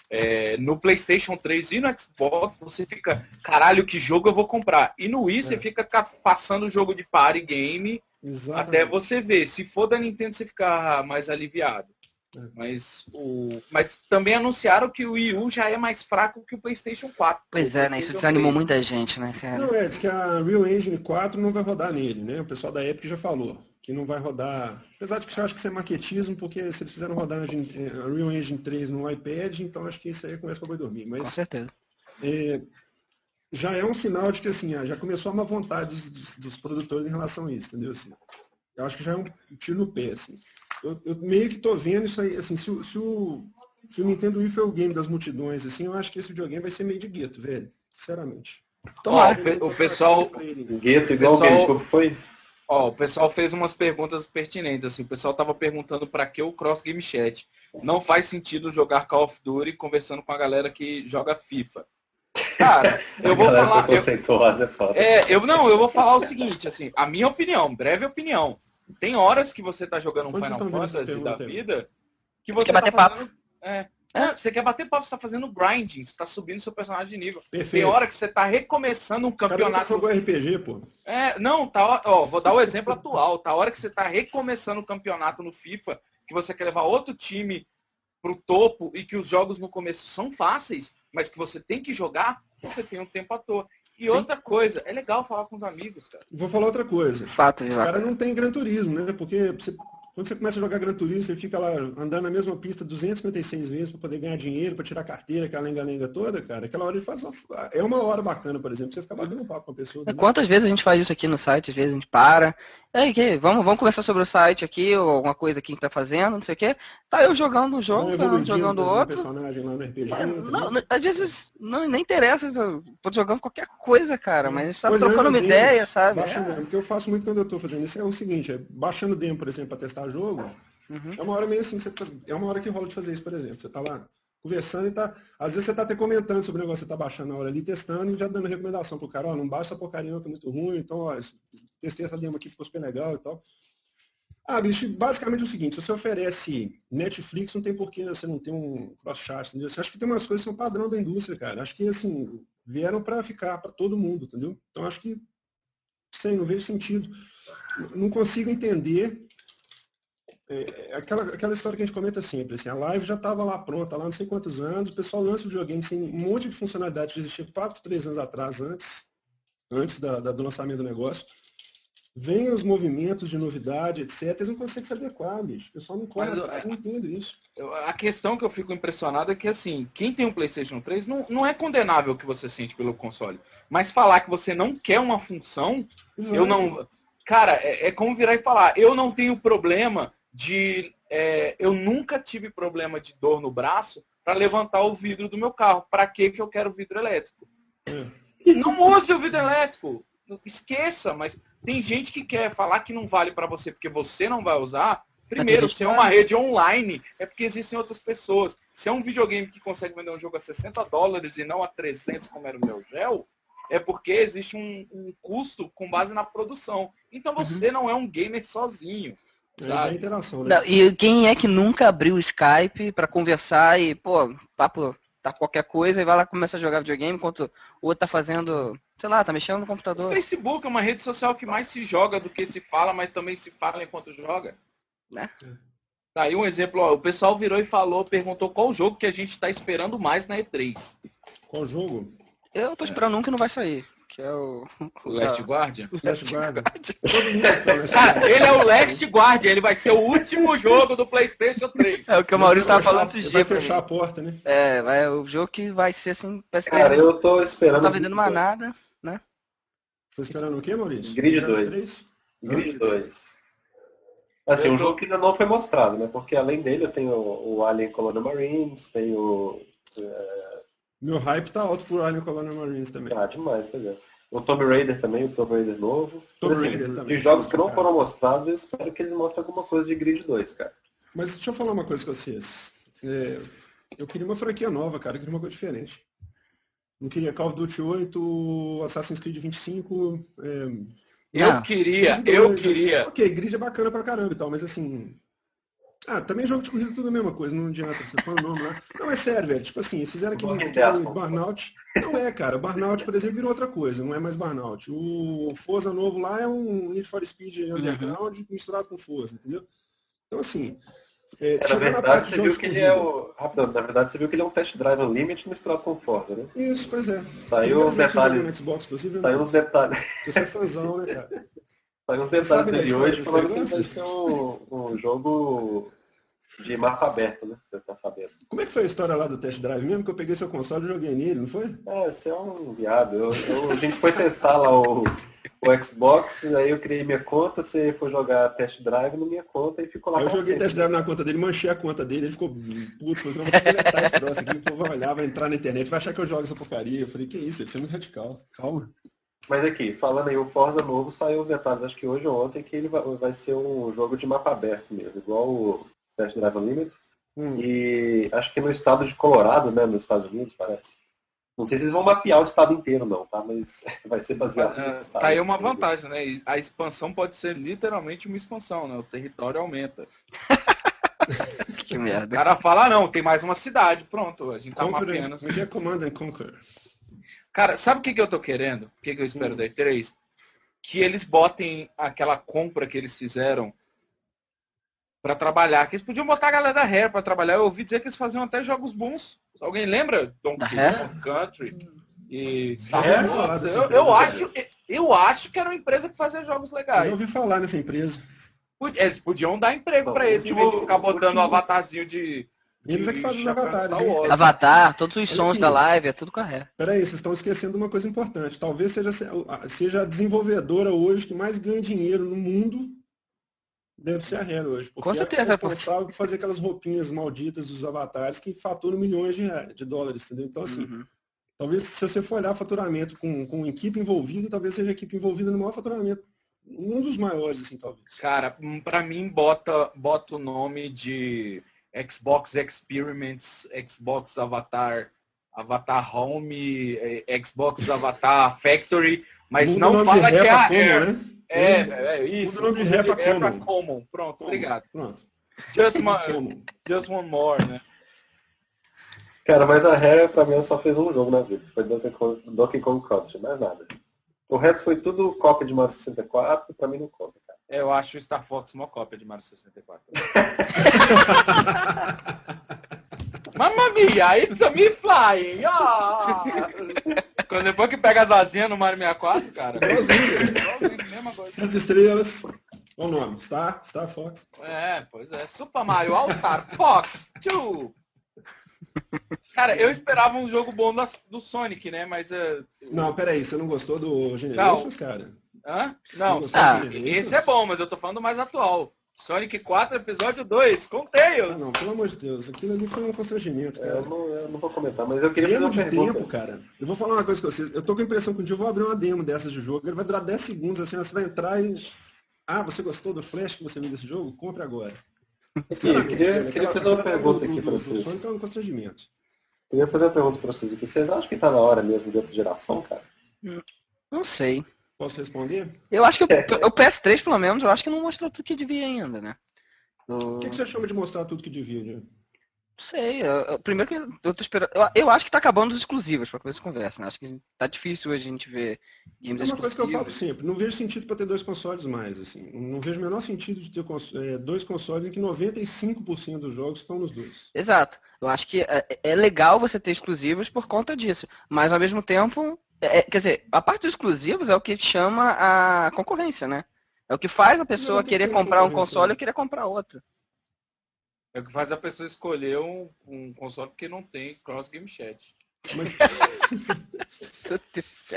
é, no PlayStation 3 e no Xbox, você fica, caralho, que jogo eu vou comprar? E no Wii, você É. fica ca- passando o jogo de party game Exatamente. até você ver. Se for da Nintendo, você fica mais aliviado. É. Mas, o... Mas também anunciaram que o Wii U já é mais fraco que o PlayStation 4. Pois é, né? Isso desanimou 3. muita gente, né, cara? Não, é, diz que a Real Engine 4 não vai rodar nele, né? O pessoal da Epic já falou que não vai rodar. Apesar de que eu acho que isso é maquetismo, porque se eles fizeram rodar a, Real Engine 3 no iPad, então acho que isso aí começa para boi dormir. Mas, Com certeza. É, já é um sinal de que assim, já começou a má vontade dos, dos, produtores em relação a isso, entendeu? Assim, eu acho que já é um tiro no pé, assim. Eu, eu meio que tô vendo isso aí, assim, se, se, o, se o Nintendo Wii foi o game das multidões, assim, eu acho que esse videogame vai ser meio de gueto, velho. Sinceramente. Tomara. Ó, o, pessoal. Gueto igual pessoal... o foi? Ó, o pessoal fez umas perguntas pertinentes, assim, o pessoal tava perguntando para que o Cross Game Chat. Não faz sentido jogar Call of Duty conversando com a galera que joga FIFA. Cara, eu vou falar. Eu, é, é, eu não, eu vou falar o seguinte, assim, a minha opinião, breve opinião. Tem horas que você tá jogando um Final Fantasy da vida que você quer tá bater fazendo, papo. É, é, você quer bater papo, você tá fazendo grinding, você tá subindo seu personagem de nível. Perfeito. Tem hora que você tá recomeçando um campeonato. Você jogou RPG, pô. É, não, tá, ó, vou dar o exemplo atual. Tá hora que você tá recomeçando um campeonato no FIFA, que você quer levar outro time pro topo e que os jogos no começo são fáceis, mas que você tem que jogar, você tem um tempo à toa. E Sim. outra coisa, é legal falar com os amigos, cara. Vou falar outra coisa. Fato, Os caras não tem Gran Turismo, né? Porque você quando você começa a jogar Gran Turismo, você fica lá andando na mesma pista 256 vezes para poder ganhar dinheiro, para tirar carteira, aquela lenga-lenga toda, cara. Aquela hora ele faz uma, é uma hora bacana, por exemplo, você ficar batendo papo com a pessoa. Quantas vezes a gente faz isso aqui no site? Às vezes a gente para. Ei, que, vamos, vamos conversar sobre o site aqui, ou alguma coisa que tá fazendo, não sei o quê. Tá eu jogando um jogo, tá jogando outro. personagem lá no RPG. É, não, às vezes não, nem interessa, eu tô jogando qualquer coisa, cara, mas a gente tá trocando uma ideia, sabe? Baixando, é. O que eu faço muito quando eu tô fazendo isso é o seguinte, é baixando demo, por exemplo, para testar jogo. Uhum. É uma hora meio assim, tá, é uma hora que rola de fazer isso, por exemplo. Você tá lá conversando e tá. Às vezes você tá até comentando sobre o negócio você tá baixando na hora ali, testando e já dando recomendação pro cara, ó, não baixa essa porcaria que é muito ruim, então, ó, testei essa demo aqui, ficou super legal e tal. Ah, bicho, basicamente é o seguinte, se você oferece Netflix, não tem porquê você não ter um cross-chat, entendeu? Você acha que tem umas coisas que são padrão da indústria, cara. Acho que, assim, vieram para ficar para todo mundo, entendeu? Então, acho que, sei, não vejo sentido. Não consigo entender é, é, aquela, aquela história que a gente comenta sempre, assim, a live já estava lá pronta, lá não sei quantos anos, o pessoal lança o videogame sem um monte de funcionalidade que existia 4, 3 anos atrás, antes, antes da, da, do lançamento do negócio. Vem os movimentos de novidade, etc. Eles não conseguem se adequar, bicho. O pessoal não corre atrás, não entendo isso. A questão que eu fico impressionado é que, assim, quem tem um PlayStation 3 não, não é condenável o que você sente pelo console. Mas falar que você não quer uma função, eu não. Cara, é, é como virar e falar, eu não tenho problema de é, eu nunca tive problema de dor no braço para levantar o vidro do meu carro. Para que que eu quero vidro elétrico? Não use o vidro elétrico. Esqueça, mas tem gente que quer falar que não vale para você porque você não vai usar. Primeiro, se é uma rede online, é porque existem outras pessoas. Se é um videogame que consegue vender um jogo a 60 dólares e não a 300 como era o meu gel, é porque existe um, um custo com base na produção. Então você uhum. não é um gamer sozinho. É interação, né? Não, e quem é que nunca abriu o Skype para conversar e, pô, papo tá qualquer coisa e vai lá começa a jogar videogame enquanto o outro tá fazendo, sei lá, tá mexendo no computador. O Facebook é uma rede social que mais se joga do que se fala, mas também se fala enquanto joga. Né? É. Tá aí um exemplo, ó, o pessoal virou e falou, perguntou qual jogo que a gente tá esperando mais na E3. Qual jogo? Eu tô esperando um que não vai sair que é o. O Last Guardian? Last Guardian. ah, ele é o Last Guardian, ele vai ser o último jogo do PlayStation 3. É o que o Maurício estava falando de Vai fechar a porta, né? É, vai, o jogo que vai ser assim. Cara, eu tô esperando. Não tá vendendo mais nada, né? Você tá esperando o quê, Maurício? Grid 2. Grid 2. Assim, um jogo que ainda não foi mostrado, né? Porque além dele eu tenho o Alien Colonial Marines, tenho. É meu hype tá alto pro Alien Colonial Marines também. Ah, demais, pois é. O Tomb Raider também, o Tomb Raider novo. Tomb assim, Raider também. De jogos que não cara. foram mostrados, eu espero que eles mostrem alguma coisa de Grid 2, cara. Mas deixa eu falar uma coisa com vocês. É, eu queria uma franquia nova, cara. Eu queria uma coisa diferente. Não queria Call of Duty 8, Assassin's Creed 25. É... Eu ah, queria, eu queria. Ok, Grid é bacana pra caramba e tal, mas assim, ah, também jogo de corrida tudo a mesma coisa, não adianta você põe o nome lá. Não, é sério, velho. Tipo assim, fizeram aquele, aquele Burnout. Não é, cara. Burnout, por exemplo, virou outra coisa, não é mais Burnout. O Forza novo lá é um Need for Speed Underground uhum. misturado com Forza, entendeu? Então, assim, É, É, na verdade, parte de você viu que ele é o. Rapidão, na verdade, você viu que ele é um test drive Unlimited misturado com Forza, né? Isso, pois é. Saiu os detalhes. No Xbox, inclusive, Saiu né? uns detalhes. Você é fãzão, né, cara? Você sabe da dele história hoje falando que vai ser um, um jogo de mapa aberto, né? Você tá sabendo. Como é que foi a história lá do test drive mesmo? Que eu peguei seu console e joguei nele, não foi? É, você é um viado. Eu, eu- a gente foi testar lá o, o Xbox, aí eu criei minha conta, você foi jogar test drive na minha conta e ficou lá eu joguei sempre. test drive na conta dele, manchei a conta dele, ele ficou puto, falou assim, não, vou deletar esse troço aqui, o povo vai olhar, vai entrar na internet, vai achar que eu jogo essa porcaria. Eu falei, que isso, isso é muito radical, calma. Mas aqui, falando aí, o Forza novo saiu os detalhes, acho que hoje ou ontem, que ele vai, vai ser um jogo de mapa aberto mesmo, igual o Test Drive Unlimited. Hum. E acho que no estado de Colorado, né, nos Estados Unidos, parece. Não sei se eles vão mapear o estado inteiro, não, tá? Mas vai ser baseado É, nesse estado. tá aí uma vantagem, né? A expansão pode ser literalmente uma expansão, né? O território aumenta. Que O merda. cara fala, ah, não, tem mais uma cidade, pronto, a gente tá Conquer, mapeando. como é que é Command and Conquer? Cara, sabe o que, que eu tô querendo? O que, que eu espero Hum. da E3? Que eles botem aquela compra que eles fizeram pra trabalhar. Que eles podiam botar a galera da Rare pra trabalhar. Eu ouvi dizer que eles faziam até jogos bons. Alguém lembra? Donkey Da Rare? Kong Country e dessa Eu, eu cara. acho, eu acho que era uma empresa que fazia jogos Eu legais. já ouvi falar nessa empresa. Eles podiam dar emprego o eles, em último- vez de ficar botando o último- avatarzinho de. Eles é que de fazem os avatares, hein? Wars. Avatar, todos os Olha sons aqui. da live, é tudo com a ré. Peraí, vocês estão esquecendo uma coisa importante. Talvez seja, seja a desenvolvedora hoje que mais ganha dinheiro no mundo. Deve ser a Rare hoje. Porque Com certeza, é responsável por fazer aquelas roupinhas malditas dos avatares que faturam milhões de, reais- de dólares, entendeu? Então, assim, Uhum. talvez se você for olhar faturamento com, com equipe envolvida, talvez seja a equipe envolvida no maior faturamento. Um dos maiores, assim, talvez. Cara, pra mim bota, bota o nome de Xbox Experiments, Xbox Avatar, Avatar Home, eh, Xbox Avatar Factory, mas Muda o não nome fala de que é a Common, Rare. né? É, é, é isso. Muda o nome de pra Common. Common. Pronto, obrigado. Pronto. Just, Common. just one more, né? Cara, mas a Rare, pra mim, só fez um jogo na vida. Foi Donkey Kong, Donkey Kong Country, mais nada. O resto foi tudo cópia de Mario 64, pra mim não conta. Eu acho o Star Fox uma cópia de Mario 64. Mamma mia, it's a me flying! Ah! Quando depois que pega as asinhas no Mario 64, cara. As estrelas. Qual o nome? Star? Star Fox. É, pois é. Super Mario All Star Fox 2. Cara, eu esperava um jogo bom do Sonic, né? Mas. é, Não, peraí, você não gostou do Generations, cara? Hã? Não, Não Ah, esse é bom, mas eu tô falando do mais atual. Sonic 4, episódio 2, com Ah, não, pelo amor de Deus, aquilo ali foi um constrangimento, É, cara. eu, não, eu não vou comentar, mas eu queria fazer Demo uma de pergunta. tempo, cara. Eu vou falar uma coisa com vocês. Eu tô com a impressão que um dia eu vou abrir uma demo dessas de jogo. Ele vai durar 10 segundos, assim, você vai entrar e. Ah, você gostou do Flash que você viu desse jogo? Compre agora. Aqui, eu queria, queria fazer uma pergunta aqui pra vocês. Sonic é um constrangimento. Queria fazer uma pergunta pra vocês aqui. Vocês acham que tá na hora mesmo de outra geração, cara? Não sei. Posso responder? Eu acho que o, o PS3, pelo menos, eu acho que não mostrou tudo que devia ainda, né? O que, que você chama de mostrar tudo que devia, Diego? Não sei. eu- eu- primeiro que eu tô esperando. Eu, eu acho que tá acabando os exclusivos pra começar a conversa, né? Acho que tá difícil hoje a gente ver games É uma coisa que eu falo sempre, não vejo sentido para ter dois consoles mais, assim. Não vejo o menor sentido de ter cons- é, dois consoles em que 95% dos jogos estão nos dois. Exato. Eu acho que é, é legal você ter exclusivos por conta disso. Mas ao mesmo tempo. É- é- quer dizer, a parte dos exclusivos é o que chama a concorrência, né? É o que faz a pessoa querer comprar um console né? e querer comprar outro. É o que faz a pessoa escolher um, um console que não tem cross game chat. Mas,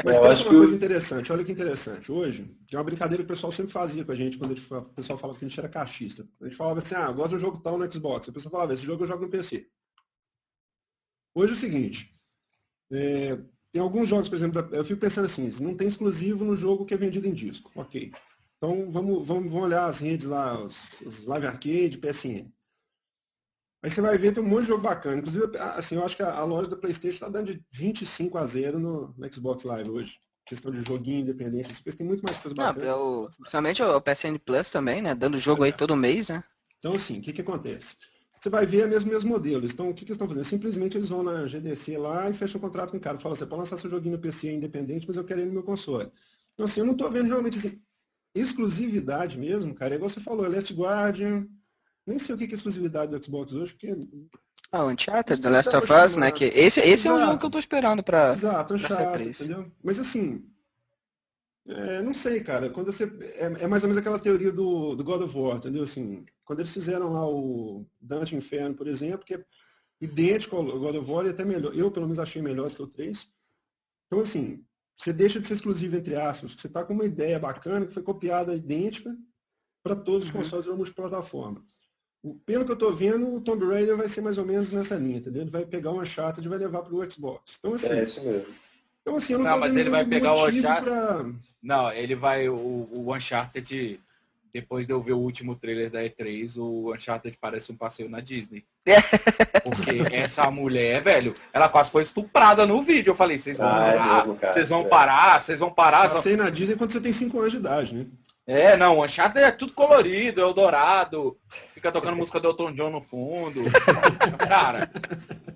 mas eu pensa acho uma coisa interessante, olha que interessante. Hoje, é uma brincadeira que o pessoal sempre fazia com a gente, quando a gente o pessoal falava que a gente era cachista. A gente falava assim, ah, gosto do jogo tal no Xbox. A pessoa falava, esse jogo eu jogo no PC. Hoje é o seguinte, é, tem alguns jogos, por exemplo, eu fico pensando assim, não tem exclusivo no jogo que é vendido em disco. Ok. Então vamos, vamos, vamos olhar as redes lá, os, os Live Arcade, PSN. Aí você vai ver, tem um monte de jogo bacana. Inclusive, assim, eu acho que a, a loja da Playstation está dando de 25 a 0 no, no Xbox Live hoje. Questão de joguinho independente, porque tem muito mais coisa Não, bacana. é o, principalmente o PSN Plus também, né? Dando jogo aí todo mês, né? Então, assim, o que, que acontece? Você vai ver é mesmo mesmo modelo. Então, o que, que eles estão fazendo? Simplesmente eles vão na GDC lá e fecham um contrato com o cara. Fala, você pode lançar seu joguinho no PC independente, mas eu quero ele no meu console. Então, assim, eu não estou vendo realmente assim, exclusividade mesmo, cara. É igual você falou, é Last Guardian, nem sei o que é exclusividade do Xbox hoje, porque. Ah, o Uncharted, The Last of Us, né? Que esse esse é o jogo que eu tô esperando pra. Exato, Uncharted, entendeu? Mas assim. É, não sei, cara. Quando você. É, é, mais ou menos aquela teoria do, do God of War, entendeu? Assim, quando eles fizeram lá o Dante Inferno, por exemplo, que é idêntico ao God of War e até melhor. Eu, pelo menos, achei melhor do que o 3. Então, assim, você deixa de ser exclusivo entre aspas, você está com uma ideia bacana que foi copiada idêntica para todos os uhum. consoles da multiplataforma. Pelo que eu estou vendo, o Tomb Raider vai ser mais ou menos nessa linha, entendeu? Ele vai pegar uma chata e vai levar para o Xbox. Então, assim, é isso mesmo. Então, assim, eu não, não mas ele vai pegar o Uncharted. Pra... Não, ele vai. O, o Uncharted depois de eu ver o último trailer da E3, o Uncharted parece um passeio na Disney. Porque essa mulher, velho, ela quase foi estuprada no vídeo. Eu falei, vocês vão ah, é parar, vocês vão é. parar, vocês vão parar. Passeio na Disney quando você tem 5 anos de idade, né? É, não, o Uncharted é tudo colorido, é o dourado, fica tocando música do Elton John no fundo. Cara,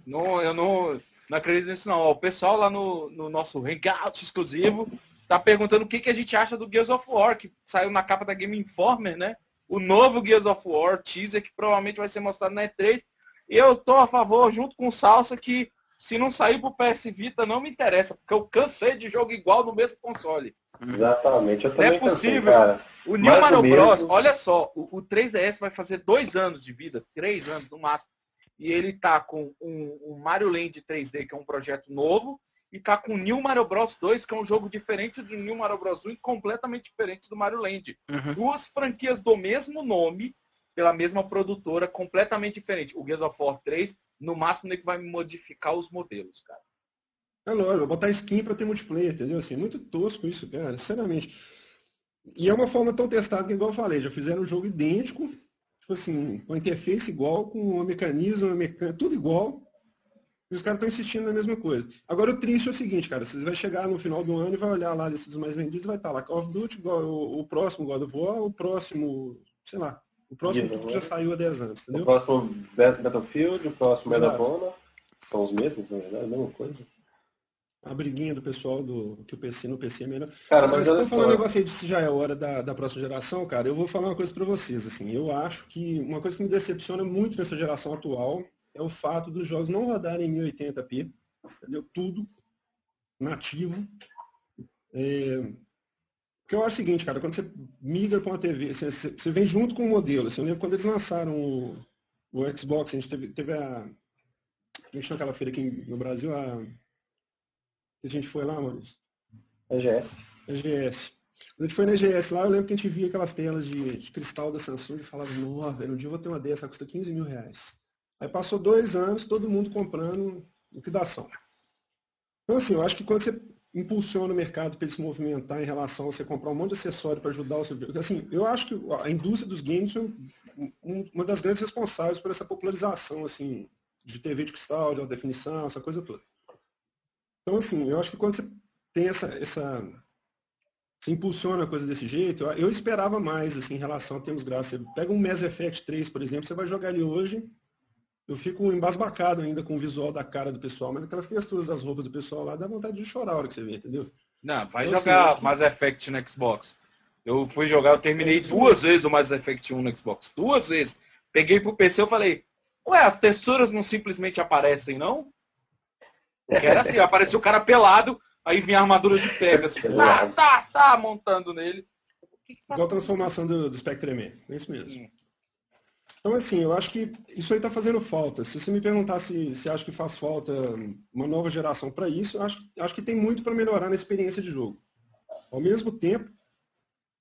não, eu não, não acredito nisso não. O pessoal lá no, no nosso Hangout exclusivo tá perguntando o que, que a gente acha do Gears of War, que saiu na capa da Game Informer, né? O novo Gears of War teaser, que provavelmente vai ser mostrado na E3. E eu tô a favor, junto com o Salsa, que se não sair pro PS Vita, não me interessa, porque eu cansei de jogo igual no mesmo console. Exatamente, eu também Não é possível. Cansei, o New Mario Bros, olha só, o, o 3DS vai fazer dois anos de vida, três anos no máximo. E ele tá com um, um Mario Land 3D, que é um projeto novo, e tá com New Mario Bros 2, que é um jogo diferente do New Mario Bros 1 e completamente diferente do Mario Land. Uhum. Duas franquias do mesmo nome, pela mesma produtora, completamente diferente. O Gears of War 3, no máximo, ele vai modificar os modelos, cara. É lógico, vou botar skin pra ter multiplayer, entendeu? Assim, é muito tosco isso, cara, sinceramente. E é uma forma tão testada que, igual eu falei, já fizeram um jogo idêntico, tipo assim, com a interface igual, com o mecanismo, mecan... tudo igual, e os caras estão insistindo na mesma coisa. Agora, o triste é o seguinte, cara. Você vai chegar no final do ano e vai olhar lá a lista dos mais vendidos e vai estar lá Call of Duty, o, o próximo God of War, o próximo, sei lá, o próximo que já saiu há 10 anos, entendeu? O próximo Battlefield, o próximo Medal São os mesmos, na verdade, a mesma coisa. A briguinha do pessoal do que o PC no PC é melhor. Cara, mas, mas falando um negócio aí de se já é hora da, da próxima geração, cara, eu vou falar uma coisa para vocês, assim, eu acho que uma coisa que me decepciona muito nessa geração atual é o fato dos jogos não rodarem em 1080p, entendeu? Tudo nativo. É... Porque eu acho o seguinte, cara, quando você migra para uma TV, você, você, vem junto com o modelo. Assim, eu lembro quando eles lançaram o, o Xbox, a gente teve, teve a. A gente tinha aquela feira aqui no Brasil, a. A gente foi lá, Maurício? EGS. EGS. Quando a gente foi na EGS lá, eu lembro que a gente via aquelas telas de, de cristal da Samsung e falava, nossa, velho, um dia eu vou ter uma dessa, custa 15 mil reais. Aí passou dois anos, todo mundo comprando liquidação. Então, assim, eu acho que quando você impulsiona o mercado para ele se movimentar em relação a você comprar um monte de acessório para ajudar o seu. Assim, eu acho que a indústria dos games foi uma das grandes responsáveis por essa popularização assim, de TV de cristal, de alta definição, essa coisa toda. Então, assim, eu acho que quando você tem essa. essa você impulsiona a coisa desse jeito, eu, esperava mais assim, em relação a termos gráficos. Você pega um Mass Effect 3, por exemplo, você vai jogar ele hoje, eu fico embasbacado ainda com o visual da cara do pessoal, mas aquelas texturas das roupas do pessoal lá dá vontade de chorar a hora que você vê, entendeu? Não, vai então, jogar assim, Mass Effect no Xbox. Eu fui jogar, eu terminei é, duas vezes o Mass Effect 1 no Xbox. Duas vezes. Peguei pro PC e falei, ué, as texturas não simplesmente aparecem, não? Porque era assim, apareceu o cara pelado, aí vinha a armadura de Pegasus. tá, tá, tá, montando nele. Igual a transformação do, do Spectreman. É isso mesmo. Então, assim, eu acho que isso aí está fazendo falta. Se você me perguntar se, se acha que faz falta uma nova geração para isso, eu acho, acho que tem muito para melhorar na experiência de jogo. Ao mesmo tempo,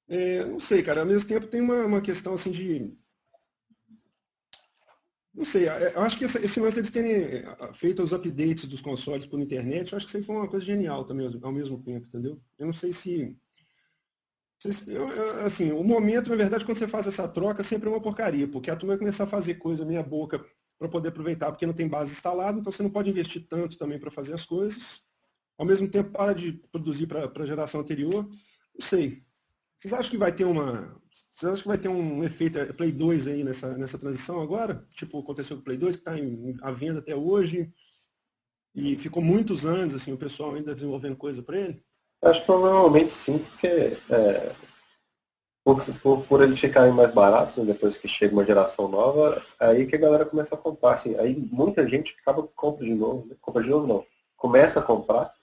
é, não sei, cara, ao mesmo tempo tem uma, uma questão assim de. Não sei, é, eu acho que esse lance deles terem é, feito os updates dos consoles por internet, eu acho que isso aí foi uma coisa genial também ao mesmo tempo, entendeu? Eu não sei se eu, eu, assim, o momento, na verdade, quando você faz essa troca, sempre é uma porcaria, porque a turma vai começar a fazer coisa meia boca para poder aproveitar, porque não tem base instalada, então você não pode investir tanto também para fazer as coisas. Ao mesmo tempo, para de produzir para a geração anterior. Não sei. Vocês acham que vai ter uma. Vocês acham que vai ter um efeito é, Play 2 aí nessa, nessa transição agora? Tipo, aconteceu com o Play 2, que está à venda até hoje, e ficou muitos anos, assim, o pessoal ainda desenvolvendo coisa para ele? Acho que provavelmente sim, porque é, por, por, por eles ficarem mais baratos, né, depois que chega uma geração nova, aí que a galera começa a comprar. Assim, aí muita gente acaba compra de novo, né? compra de novo não, começa a comprar.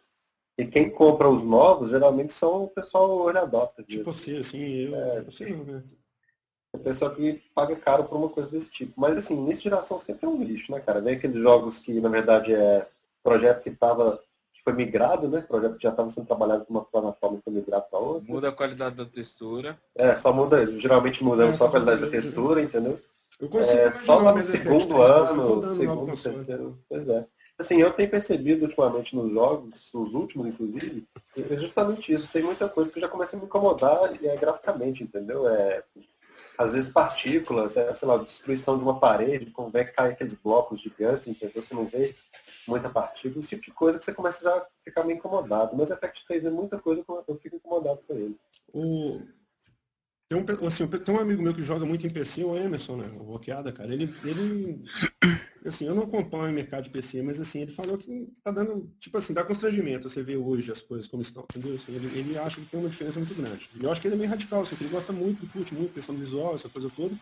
E quem compra os novos, geralmente são o pessoal early adopter. Tipo você, assim, eu, é, não, né? O pessoal que paga caro por uma coisa desse tipo. Mas assim, nessa geração sempre é um lixo, né, cara? Vem aqueles jogos que, na verdade, é projeto que estava foi migrado, né? O projeto já estava sendo trabalhado de uma plataforma foi migrado para outra. Muda a qualidade da textura. É, só muda, geralmente mudamos é, só a qualidade da textura, entendeu? Eu consigo é, só lá no segundo ano, segundo, terceiro. Pois é. Assim, eu tenho percebido ultimamente nos jogos, nos últimos inclusive, é justamente isso. Tem muita coisa que já começa a me incomodar e é graficamente, entendeu? É, às vezes partículas, é, sei lá, destruição de uma parede, como é que cai aqueles blocos gigantes, entendeu? Você não vê muita partícula, esse tipo de coisa que você começa já a ficar meio incomodado. Mas o Effect 3 é muita coisa que eu fico incomodado com ele. O... Tem um, assim, tem um amigo meu que joga muito em PC, o Emerson, né? O Roqueada, cara. Ele, ele assim, eu não acompanho o mercado de PC, mas assim, ele falou que tá dando, tipo assim, dá constrangimento você ver hoje as coisas como estão, entendeu? Assim, ele, ele acha que tem uma diferença muito grande. E eu acho que ele é meio radical, assim, ele gosta muito, curte muito questão visual, essa coisa toda.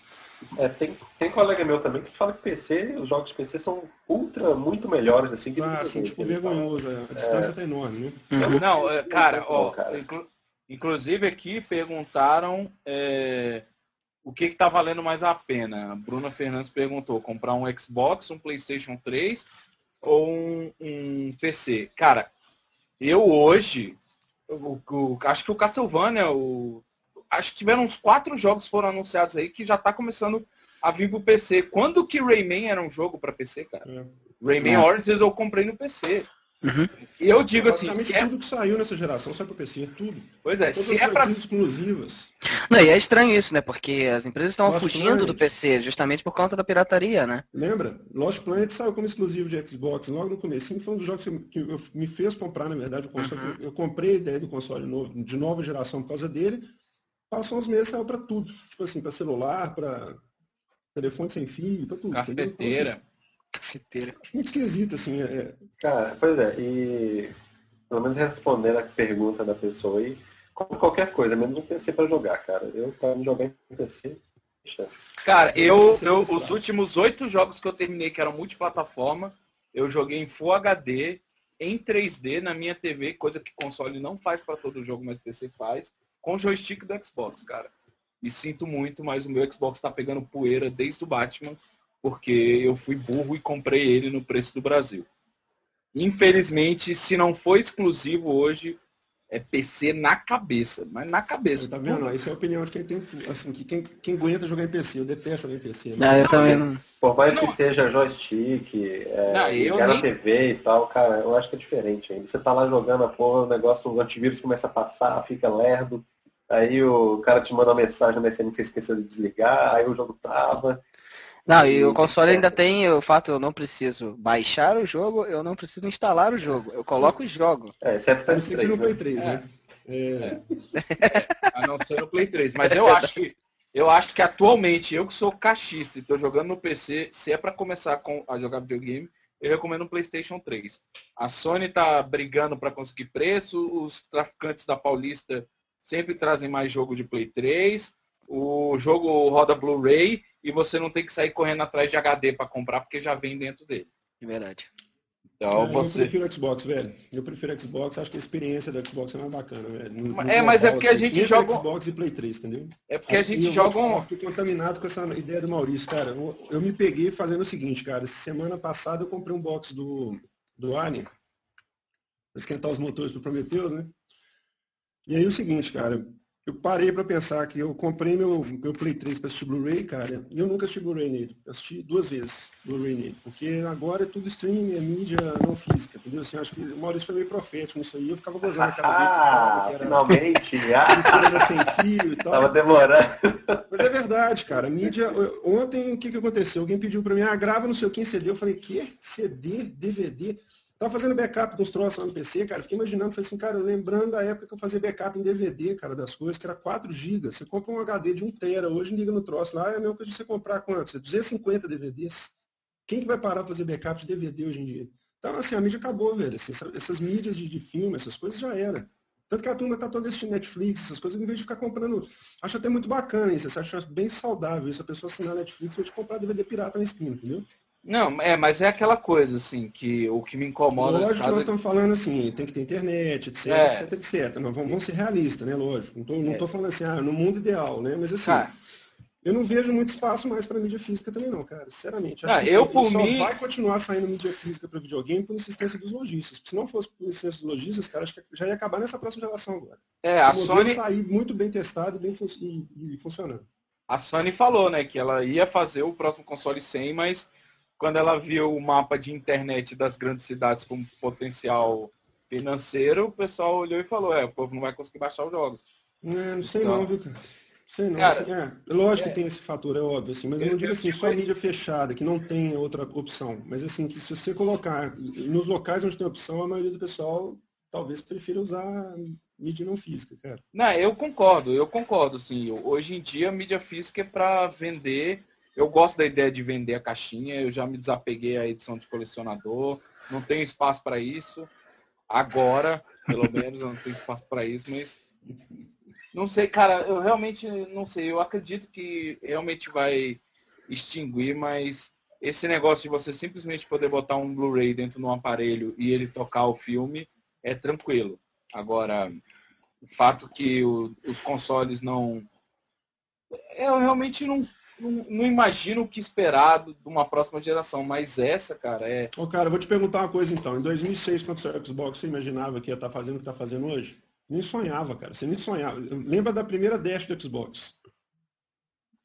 É, tem, tem colega meu também que fala que PC, os jogos de PC são ultra, muito melhores, assim, que Ah, assim, tipo, vergonhoso, a é. distância é... tá enorme, né? Não, é, cara, ó, cara. Inclu inclusive aqui perguntaram... É o que está valendo mais a pena? A Bruna Fernandes perguntou, comprar um Xbox, um PlayStation 3 ou um, um PC? Cara, eu hoje, eu, eu, acho que o Castlevania, o, acho que tiveram uns quatro jogos foram anunciados aí que já está começando a vir pro PC. Quando que Rayman era um jogo para PC, cara? É. Rayman é. Origins eu comprei no PC. Uhum. E eu digo assim. Se é tudo é... que saiu nessa geração sai para PC, tudo. Pois é, Todas se é para exclusivas. Não, e é estranho isso, né? Porque as empresas estão fugindo Planet. do PC justamente por conta da pirataria, né? Lembra? Lost Planet saiu como exclusivo de Xbox logo no começo. Foi um dos jogos que me fez comprar, na verdade, o console. Uhum. Eu comprei a ideia do console novo, de nova geração por causa dele. Passou uns meses saiu para tudo. Tipo assim, para celular, para telefone sem fio, para tudo. Cafeteira. Cafeteira. Esquisito, assim. É. Cara, pois é, e pelo menos respondendo a pergunta da pessoa aí, como qualquer coisa, menos um PC para jogar, cara. Eu para jogar em PC. Cara, eu, eu os últimos oito jogos que eu terminei que eram multiplataforma, eu joguei em Full HD, em 3D na minha TV, coisa que console não faz para todo jogo, mas PC faz, com joystick do Xbox, cara. E sinto muito, mas o meu Xbox está pegando poeira desde o Batman porque eu fui burro e comprei ele no preço do Brasil. Infelizmente, se não for exclusivo hoje, é PC na cabeça, mas na cabeça. Tá vendo? Isso é a opinião de quem tem, assim, que quem, quem aguenta jogar em PC. Eu detesto jogar em PC. Não, eu também não. Por mais não. que seja joystick, é, não, ligar nem... na TV e tal, cara, eu acho que é diferente ainda. Você tá lá jogando a porra, o negócio, o antivírus começa a passar, fica lerdo, aí o cara te manda uma mensagem no SMS que você esqueceu de desligar, aí o jogo trava. Não, e o console ainda tem o fato eu não preciso baixar o jogo, eu não preciso instalar o jogo. Eu coloco o jogo. É, exceto é no né? Play 3, né? É. É. A não ser no Play 3. Mas eu acho que eu acho que atualmente, eu que sou caxice, estou jogando no PC, se é para começar com, a jogar videogame, eu recomendo o PlayStation 3. A Sony está brigando para conseguir preço, os traficantes da Paulista sempre trazem mais jogo de Play 3, o jogo roda Blu-ray e você não tem que sair correndo atrás de HD para comprar porque já vem dentro dele. É verdade. Então, é, você... Eu prefiro Xbox, velho. Eu prefiro Xbox, acho que a experiência do Xbox é mais bacana, velho. No, no é, mas é porque assim, a gente joga. Xbox e Play 3, entendeu? É porque a gente joga um. Eu fiquei contaminado com essa ideia do Maurício, cara. Eu, eu, me peguei fazendo o seguinte, cara. Semana passada eu comprei um box do, do Alien pra esquentar os motores pro Prometheus, né? E aí o seguinte, cara eu parei para pensar que eu comprei meu, meu Play 3 para assistir Blu-ray, cara, e eu nunca assisti Blu-ray nele. Eu assisti duas vezes Blu-ray nele. Porque agora é tudo streaming, é mídia não física, entendeu? Assim, acho que o Maurício foi meio profético nisso aí. Eu ficava gozando aquela ah, que era, finalmente! Ah, era sem fio e tal. Tava demorando. Mas é verdade, cara. Mídia. Ontem o que, que aconteceu? Alguém pediu para mim, ah, grava no seu quem CD. Eu falei, que? CD? DVD? Tava fazendo backup dos troços lá no PC, cara. Fiquei imaginando, falei assim, cara, lembrando da época que eu fazia backup em DVD, cara, das coisas, que era 4 GB. Você compra um HD de 1 tera, hoje liga no troço lá, é a mesma coisa de você comprar quantos? 250 DVDs. Quem que vai parar pra fazer backup de DVD hoje em dia? Então, assim, a mídia acabou, velho. Assim, essas mídias de, de filme, essas coisas já era. Tanto que a turma tá toda assistindo Netflix, essas coisas, em vez de ficar comprando. Acho até muito bacana isso, acha bem saudável isso, a pessoa assinar Netflix e de comprar DVD pirata na esquina, entendeu? Não, é, mas é aquela coisa, assim, que o que me incomoda. Lógico que nós é- estamos falando assim, tem que ter internet, etc, É. etc, etc. Não, vamos, vamos ser realistas, né? Lógico. Não não É. falando assim, ah, no mundo ideal, né? Mas assim, eu não vejo muito espaço mais para mídia física também não, cara. Sinceramente. Ah, eu, por mim- vai continuar saindo mídia física para videogame por insistência dos lojistas. Se não fosse por insistência dos lojistas, cara, acho que já ia acabar nessa próxima geração agora. é, a o Sony, tá aí muito bem testado e, bem fun- e- e funcionando. a Sony falou, né, que ela ia fazer o próximo console 100, mas quando ela viu o mapa de internet das grandes cidades com potencial financeiro, o pessoal olhou e falou, é, o povo não vai conseguir baixar os jogos. É, não sei Então- não, viu, cara? Sei não. Cara, assim, é, lógico é. que tem esse fator, é óbvio, assim, mas eu, Eu- não digo assim, só aí- mídia fechada, que não tem outra opção. Mas assim, que se você colocar nos locais onde tem opção, a maioria do pessoal talvez prefira usar mídia não física, cara. Não, eu concordo, eu concordo, sim. Hoje em dia a mídia física é para vender. Eu gosto da ideia de vender a caixinha, eu já me desapeguei à edição de colecionador, não tenho espaço para isso. Agora, pelo menos, eu não tenho espaço para isso, mas não sei, cara, eu realmente não sei. Eu acredito que realmente vai extinguir, mas esse negócio de você simplesmente poder botar um Blu-ray dentro de um aparelho e ele tocar o filme é tranquilo. Agora, o fato que o- os consoles não. Eu realmente não, não, não imagino o que esperar de uma próxima geração, mas essa, cara, é. Ô, cara, eu vou te perguntar uma coisa então. Em 2006, quando saiu o Xbox, você imaginava que ia estar fazendo o que está fazendo hoje? Nem sonhava, cara. Você nem sonhava. Lembra da primeira Dash do Xbox?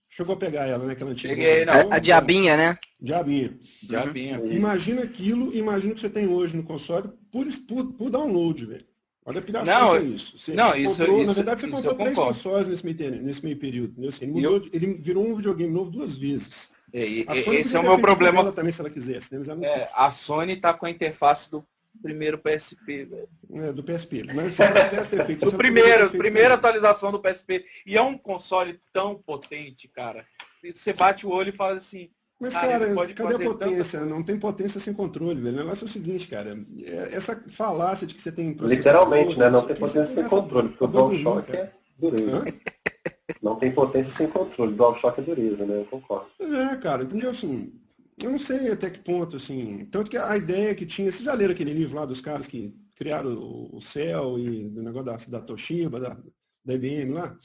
Chegou a pegar ela, né? Aquela antiga. Peguei, não. A, a diabinha, né? Diabinha. Já Uhum. Imagina aquilo, imagina o que você tem hoje no console por, por, por download, velho. Olha a piração Não, que é isso. Você não, você isso- comprou- na isso- verdade, você isso comprou eu três consoles nesse meio, nesse meio período. Entendeu? Assim, ele, mudou, ele virou um videogame novo duas vezes. É, e- esse é o meu problema. também, se ela quisesse. Né? Mas ela É, quis. a Sony tá com a interface do primeiro PSP, velho. É, do PSP. Mas se quisesse ter feito isso, Do primeiro, primeira atualização do PSP. E é um console tão potente, cara. Você bate o olho e fala assim, Mas, Cara, cara, cadê a potência? Não tem potência sem controle, velho. O negócio é o seguinte, cara. é- Essa falácia de que você tem Literalmente, né? Não isso tem potência sem controle, porque o DualShock é dureza. Não tem potência sem controle. DualShock é dureza, né? Eu concordo. É, cara, entendeu? Assim, eu não sei até que ponto, assim. Tanto que a ideia que tinha. Vocês já leram aquele livro lá dos caras que criaram o o Cell e do negócio da, da Toshiba, da, da IBM lá?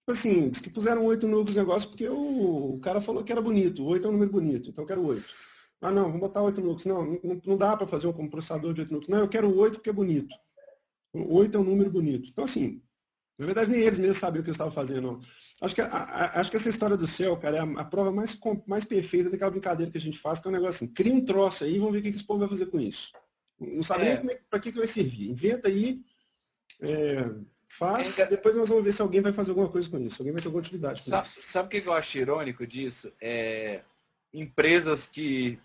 Tipo assim, diz que puseram oito núcleos no negócio porque o, o cara falou que era bonito. Oito é um número bonito, então eu quero oito. Ah, não, vamos botar oito núcleos. Não, não, não dá para fazer um processador de oito núcleos. Não, eu quero oito porque é bonito. Oito é um número bonito. Então, assim, na verdade, nem eles mesmos sabiam o que eles estavam fazendo. Não. Acho que, a- a- acho que essa história do céu, cara, é a, a prova mais, com- mais perfeita daquela brincadeira que a gente faz, que é um negócio assim, cria um troço aí e vamos ver o que, que esse povo vai fazer com isso. Não sabe É. nem é, pra que, que vai servir. Inventa aí, é, faz, É. depois nós vamos ver se alguém vai fazer alguma coisa com isso. Alguém vai ter alguma utilidade com Sabe, isso. sabe o que eu acho irônico disso? É, empresas que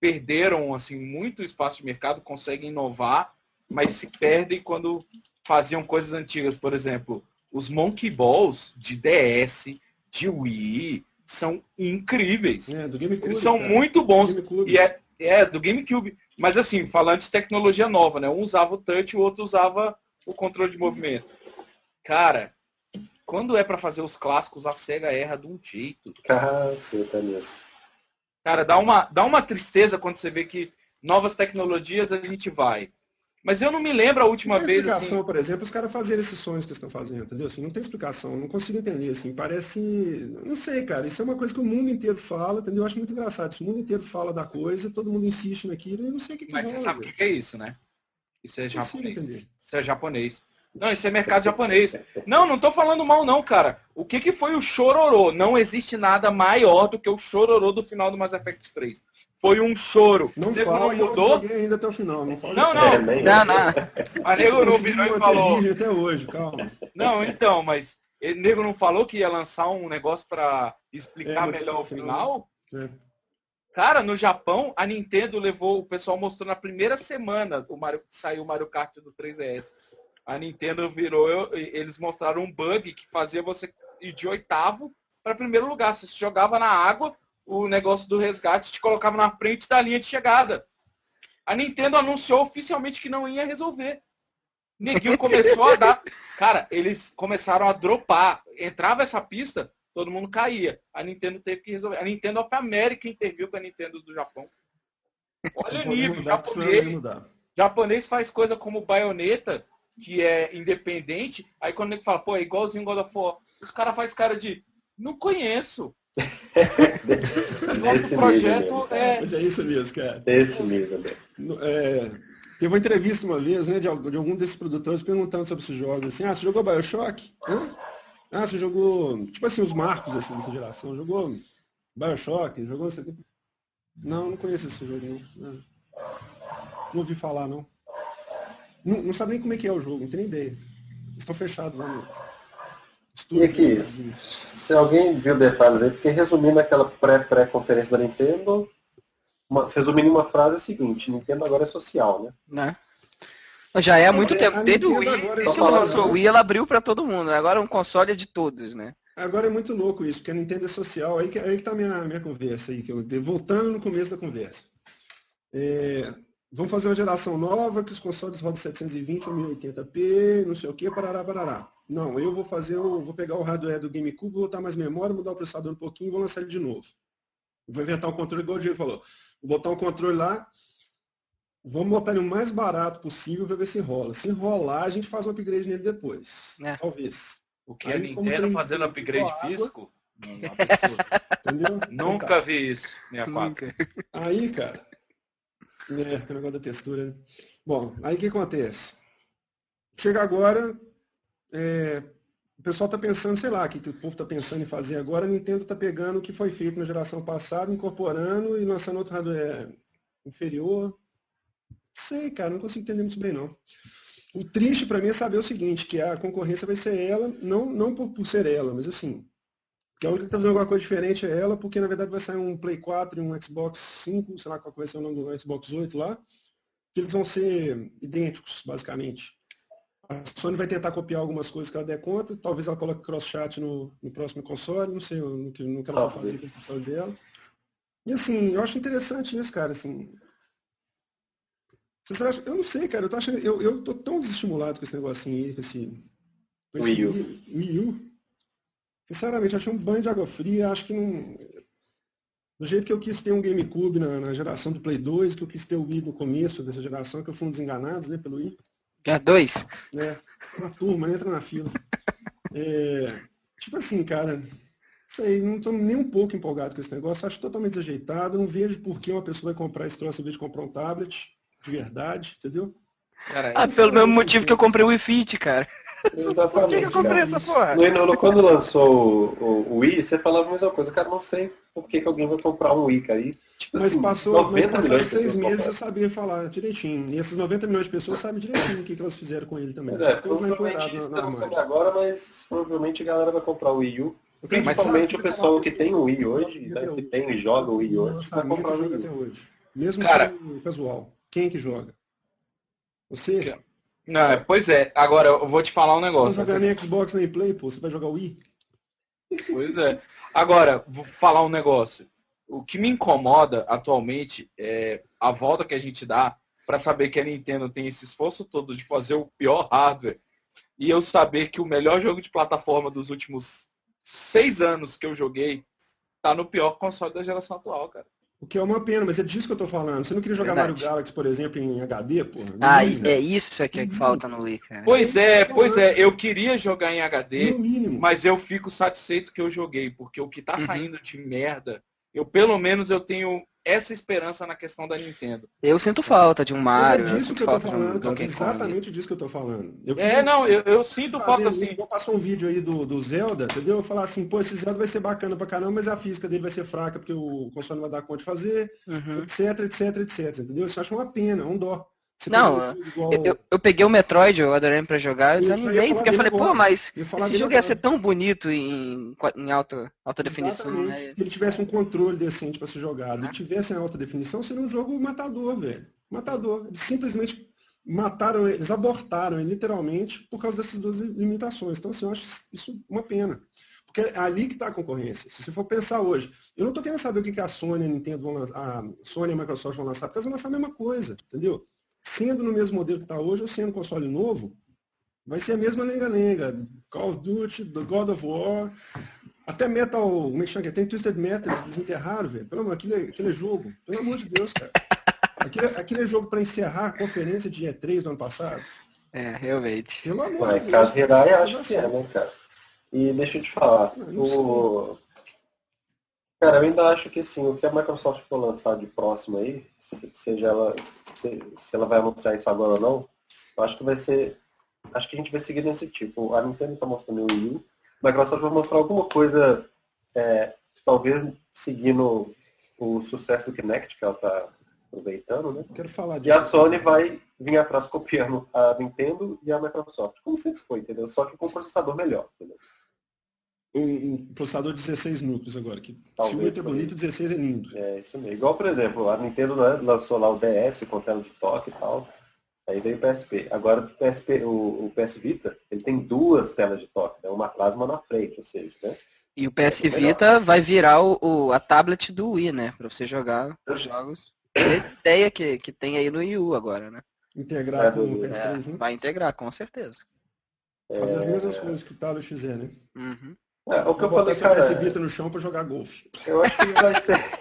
perderam assim muito espaço de mercado conseguem inovar, mas se perdem quando faziam coisas antigas. Por exemplo, os Monkey Balls de DS, de Wii, são incríveis. É, do GameCube. Eles são cara. muito bons. E é, é do GameCube. Mas assim, falando de tecnologia nova, né? Um usava o touch, o outro usava o controle de movimento. Cara, quando é pra fazer os clássicos, a SEGA erra de um jeito. Caceta mesmo. Cara, dá uma, dá uma tristeza quando você vê que novas tecnologias a gente vai. Mas eu não me lembro a última Não tem vez explicação, assim. por exemplo, os caras fazerem esses sonhos que eles estão fazendo, entendeu? Assim, não tem explicação, não consigo entender, assim, parece, não sei, cara, isso é uma coisa que o mundo inteiro fala, entendeu? Eu acho muito engraçado, se o mundo inteiro fala da coisa, todo mundo insiste naquilo, e eu não sei o que que Mas você rola, sabe o que é isso, né? Isso é Não consigo japonês. entender. Isso é japonês. Não, isso é mercado japonês. Não, não tô falando mal não, cara. O que que foi o chororô? Não existe nada maior do que o chororô do final do Mass Effect 3. Foi um choro. Não nego fala não que eu mudou, joguei ainda até o final, não fala Não, não. É, Não, não. a nego não virou e falou. até hoje, calma. Não, então, mas o nego não falou que ia lançar um negócio pra explicar É, melhor o final? É. Cara, no Japão, a Nintendo levou, o pessoal mostrou na primeira semana o Mario, saiu o Mario Kart do 3DS. A Nintendo virou, eles mostraram um bug que fazia você ir de oitavo para primeiro lugar. Você se jogava na água, o negócio do resgate te colocava na frente da linha de chegada. A Nintendo anunciou oficialmente que não ia resolver. Neguinho começou a dar. Cara, eles começaram a dropar. Entrava essa pista, todo mundo caía. A Nintendo teve que resolver. A Nintendo of America interviu com a Nintendo do Japão. Olha o nível, japonês. Japonês faz coisa como baioneta, que é independente. Aí quando ele fala, pô, é igualzinho God of War, os caras fazem cara de não conheço. Nosso projeto é. Mas é isso mesmo, cara. Esse mesmo, é, Teve uma entrevista uma vez, né, de, de algum desses produtores perguntando sobre esses jogos, assim, ah, você jogou Bioshock? Hã? Ah, você jogou, tipo assim, os marcos assim, dessa geração, jogou Bioshock, jogou isso aqui? Não, não conheço esse jogo, não. Não, não ouvi falar, não. não. não. sabe nem como é que é o jogo, não tem nem ideia. Estão fechados lá no, e aqui, se alguém viu detalhes aí, porque resumindo aquela pré-pré-conferência da Nintendo, uma, resumindo em uma frase é a seguinte, Nintendo agora é social, né? Né? Já é há muito é, tempo. Desde o Wii, desde que lançou o Wii, ela abriu para todo mundo. Agora é um console de todos, né? Agora é muito louco isso, porque a Nintendo é social. Aí que, aí que tá a minha, minha conversa aí, que eu, voltando no começo da conversa. É, vamos fazer uma geração nova, que os consoles rodam 720 ou 1080p, não sei o que, parará, parará. Não, eu vou fazer, eu vou pegar o hardware do GameCube, vou botar mais memória, mudar o processador um pouquinho e vou lançar ele de novo. Vou inventar um controle igual o Diego falou. Vou botar um controle lá, vamos botar ele o mais barato possível para ver se rola. Se rolar, a gente faz um upgrade nele depois. É. Talvez. O que Aí, a Nintendo fazendo upgrade físico? Entendeu? Nunca tá. vi isso, minha Nunca. Aí, cara. É, tem o negócio da textura. Né? Bom, aí o que acontece? Chega agora, é, o pessoal está pensando, sei lá, o que, que o povo está pensando em fazer agora, a Nintendo está pegando o que foi feito na geração passada, incorporando e lançando outro hardware inferior. Sei, cara, não consigo entender muito bem não. O triste para mim é saber o seguinte, que a concorrência vai ser ela, não, não por, por ser ela, mas assim, que a única que está fazendo alguma coisa diferente é ela, porque na verdade vai sair um Play 4 e um Xbox 5, sei lá qual vai ser o nome do Xbox 8 lá, que eles vão ser idênticos, basicamente. A Sony vai tentar copiar algumas coisas que ela der conta, talvez ela coloque cross-chat no, no, próximo console, não sei no que, no que ela vai fazer com o console dela. E assim, eu acho interessante isso, cara, assim. Vocês acham, eu não sei, cara, eu tô achando, eu, eu tô tão desestimulado com esse negocinho aí, com esse. Com esse Wii U. Wii U. Sinceramente, achei um banho de água fria, acho que não. Do jeito que eu quis ter um GameCube na, na geração do Play 2, que eu quis ter o Wii no começo dessa geração, que eu fui um dos enganados, né, pelo Wii. Quer dois? É, uma turma, entra na fila. É, tipo assim, cara, sei, não estou nem um pouco empolgado com esse negócio, acho totalmente desajeitado, não vejo por que uma pessoa vai comprar esse troço em vez de comprar um tablet, de verdade, entendeu? Cara, ah, pelo mesmo motivo que eu comprei o Wii Fit, cara. Exatamente. Por que, que eu comprei cara. essa porra? No, no, quando lançou o, o, Wii, você falava a mesma coisa. Cara, não sei por que, que alguém vai comprar um Wii, cara. E, tipo, mas assim, passou, mas passaram seis meses eu sabia falar direitinho. E esses 90 milhões de pessoas sabem direitinho o que, que elas fizeram com ele também. É, Todos na, agora, mas provavelmente a galera vai comprar o Wii U. Principalmente o pessoal que tem o Wii hoje, né, que tem e joga o Wii hoje, vai comprar o Wii U. Mesmo Cara, casual. Quem é que joga? Você? Não, é, pois é. Agora, eu vou te falar um negócio. Você vai jogar nem Xbox nem Play, pô. Você vai jogar Wii? Pois é. Agora, vou falar um negócio. O que me incomoda atualmente é a volta que a gente dá para saber que a Nintendo tem esse esforço todo de fazer o pior hardware e eu saber que o melhor jogo de plataforma dos últimos seis anos que eu joguei tá no pior console da geração atual, cara. O que é uma pena, mas é disso que eu tô falando. Você não queria jogar Verdade. Mario Galaxy, por exemplo, em HD, porra? Ah, é isso é que, é que falta no Wii, cara. Pois é, pois é. Eu queria jogar em HD, mas eu fico satisfeito que eu joguei, porque o que tá uhum. saindo de merda, eu pelo menos eu tenho essa esperança na questão da Nintendo. Eu sinto falta de um Mario. É disso que eu tô falando, cara. Exatamente disso que eu tô falando. Eu é, não, eu, eu sinto falta assim. Eu passo um vídeo aí do, do Zelda, entendeu? Eu falar assim, pô, esse Zelda vai ser bacana pra caramba, mas a física dele vai ser fraca porque o console não vai dar conta de fazer, uhum. etc, etc, etc. Entendeu? Isso eu acho uma pena, um dó. Você não, igual... eu, eu, peguei o Metroid, eu adorei pra jogar, eu desanimei, porque eu falei, pô, mas esse jogo ia ser tão bonito em, em alta, alta definição, né? Se ele tivesse um controle decente pra ser jogado e tivesse em alta definição, seria um jogo matador, velho. Matador. Eles simplesmente mataram, eles abortaram literalmente por causa dessas duas limitações. Então, assim, eu acho isso uma pena. Porque é ali que está a concorrência. Se você for pensar hoje, eu não estou querendo saber o que a Sony, a Nintendo vão lançar, a Sony e a Microsoft vão lançar, porque elas vão lançar a mesma coisa, entendeu? Sendo no mesmo modelo que está hoje ou sendo console novo, Vai ser a mesma lenga-lenga. Call of Duty, The God of War, até Metal, como é que chama? Tem Twisted Metal, eles desenterraram, velho. Pelo amor, aquilo é, aquilo é jogo. Pelo amor de Deus, cara. Aquilo, é, aquilo é jogo para encerrar a conferência de E3 do ano passado. É, realmente. Pelo amor Ué, de Deus. caso Hirai, cara. acho que é, né, cara? E deixa eu te falar. Não, não o... Cara, eu ainda acho que sim, o que a Microsoft for lançar de próximo aí, se- seja ela, se, se ela vai anunciar isso agora ou não, eu acho que vai ser. Acho que a gente vai seguir nesse tipo. A Nintendo está mostrando o Wii U, a Microsoft vai mostrar alguma coisa, é, talvez seguindo o sucesso do Kinect, que ela está aproveitando, né? Quero falar E disso. a Sony vai vir atrás copiando a Nintendo e a Microsoft, como sempre foi, entendeu? Só que com um processador melhor, entendeu? Um, um processador de 16 núcleos agora. Que, se Talvez o 8 é bonito, 16 é lindo. É isso mesmo. Igual, por exemplo, a Nintendo né, lançou lá o DS com tela de toque e tal. Aí veio o PSP. Agora o PSP, o, o PS Vita, ele tem duas telas de toque, né? uma atrás e uma na frente, ou seja, né? E o PS Melhor. Vita vai virar o, o- a tablet do Wii, né? Pra você jogar os jogos. É a ideia que, que tem aí no Wii U agora, né? Integrar É, com o do- PS3, É, né? vai integrar, com certeza. Fazer as É, mesmas coisas que o tablet fizer, né? Uhum. É, o que eu falei, cara, PS Vita no chão pra jogar golfe. eu acho que vai ser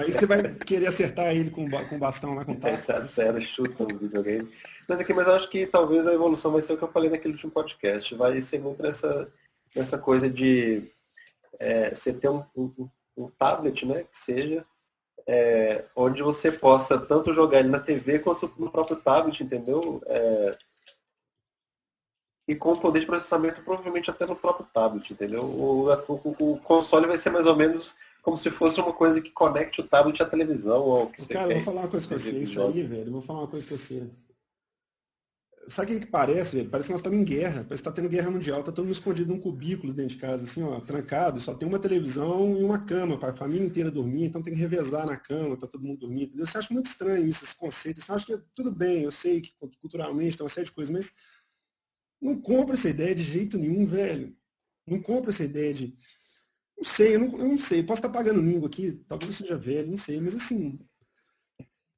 Aí você vai querer acertar ele com, com bastão lá com taco. essa série chuta no videogame. Mas aqui, mas eu acho que talvez a evolução vai ser o que eu falei naquele último podcast. Vai ser muito nessa, nessa coisa de é, você ter um, um- um tablet, né, que seja, é, onde você possa tanto jogar ele na TV quanto no próprio tablet, entendeu? É, e com poder de processamento provavelmente até no próprio tablet, entendeu? O, o- o console vai ser mais ou menos como se fosse uma coisa que conecte o tablet à televisão ou ao que você Cara, eu vou falar uma coisa com você, isso aí, velho. Eu vou falar uma coisa com você. Sabe o que, que parece, velho? Parece que nós estamos em guerra. Parece que está tendo guerra mundial. Tá todo mundo escondido num cubículo dentro de casa, assim, ó, trancado. Só tem uma televisão e uma cama para a família inteira dormir. Então tem que revezar na cama para todo mundo dormir. Entendeu? Você acha muito estranho isso, esse conceito. Você acha que é tudo bem, eu sei que culturalmente tem uma série de coisas, mas não compra essa ideia de jeito nenhum, velho. Não compra essa ideia de. Não sei, eu não, eu não sei. Posso estar pagando língua aqui, talvez eu seja velho, não sei, mas assim.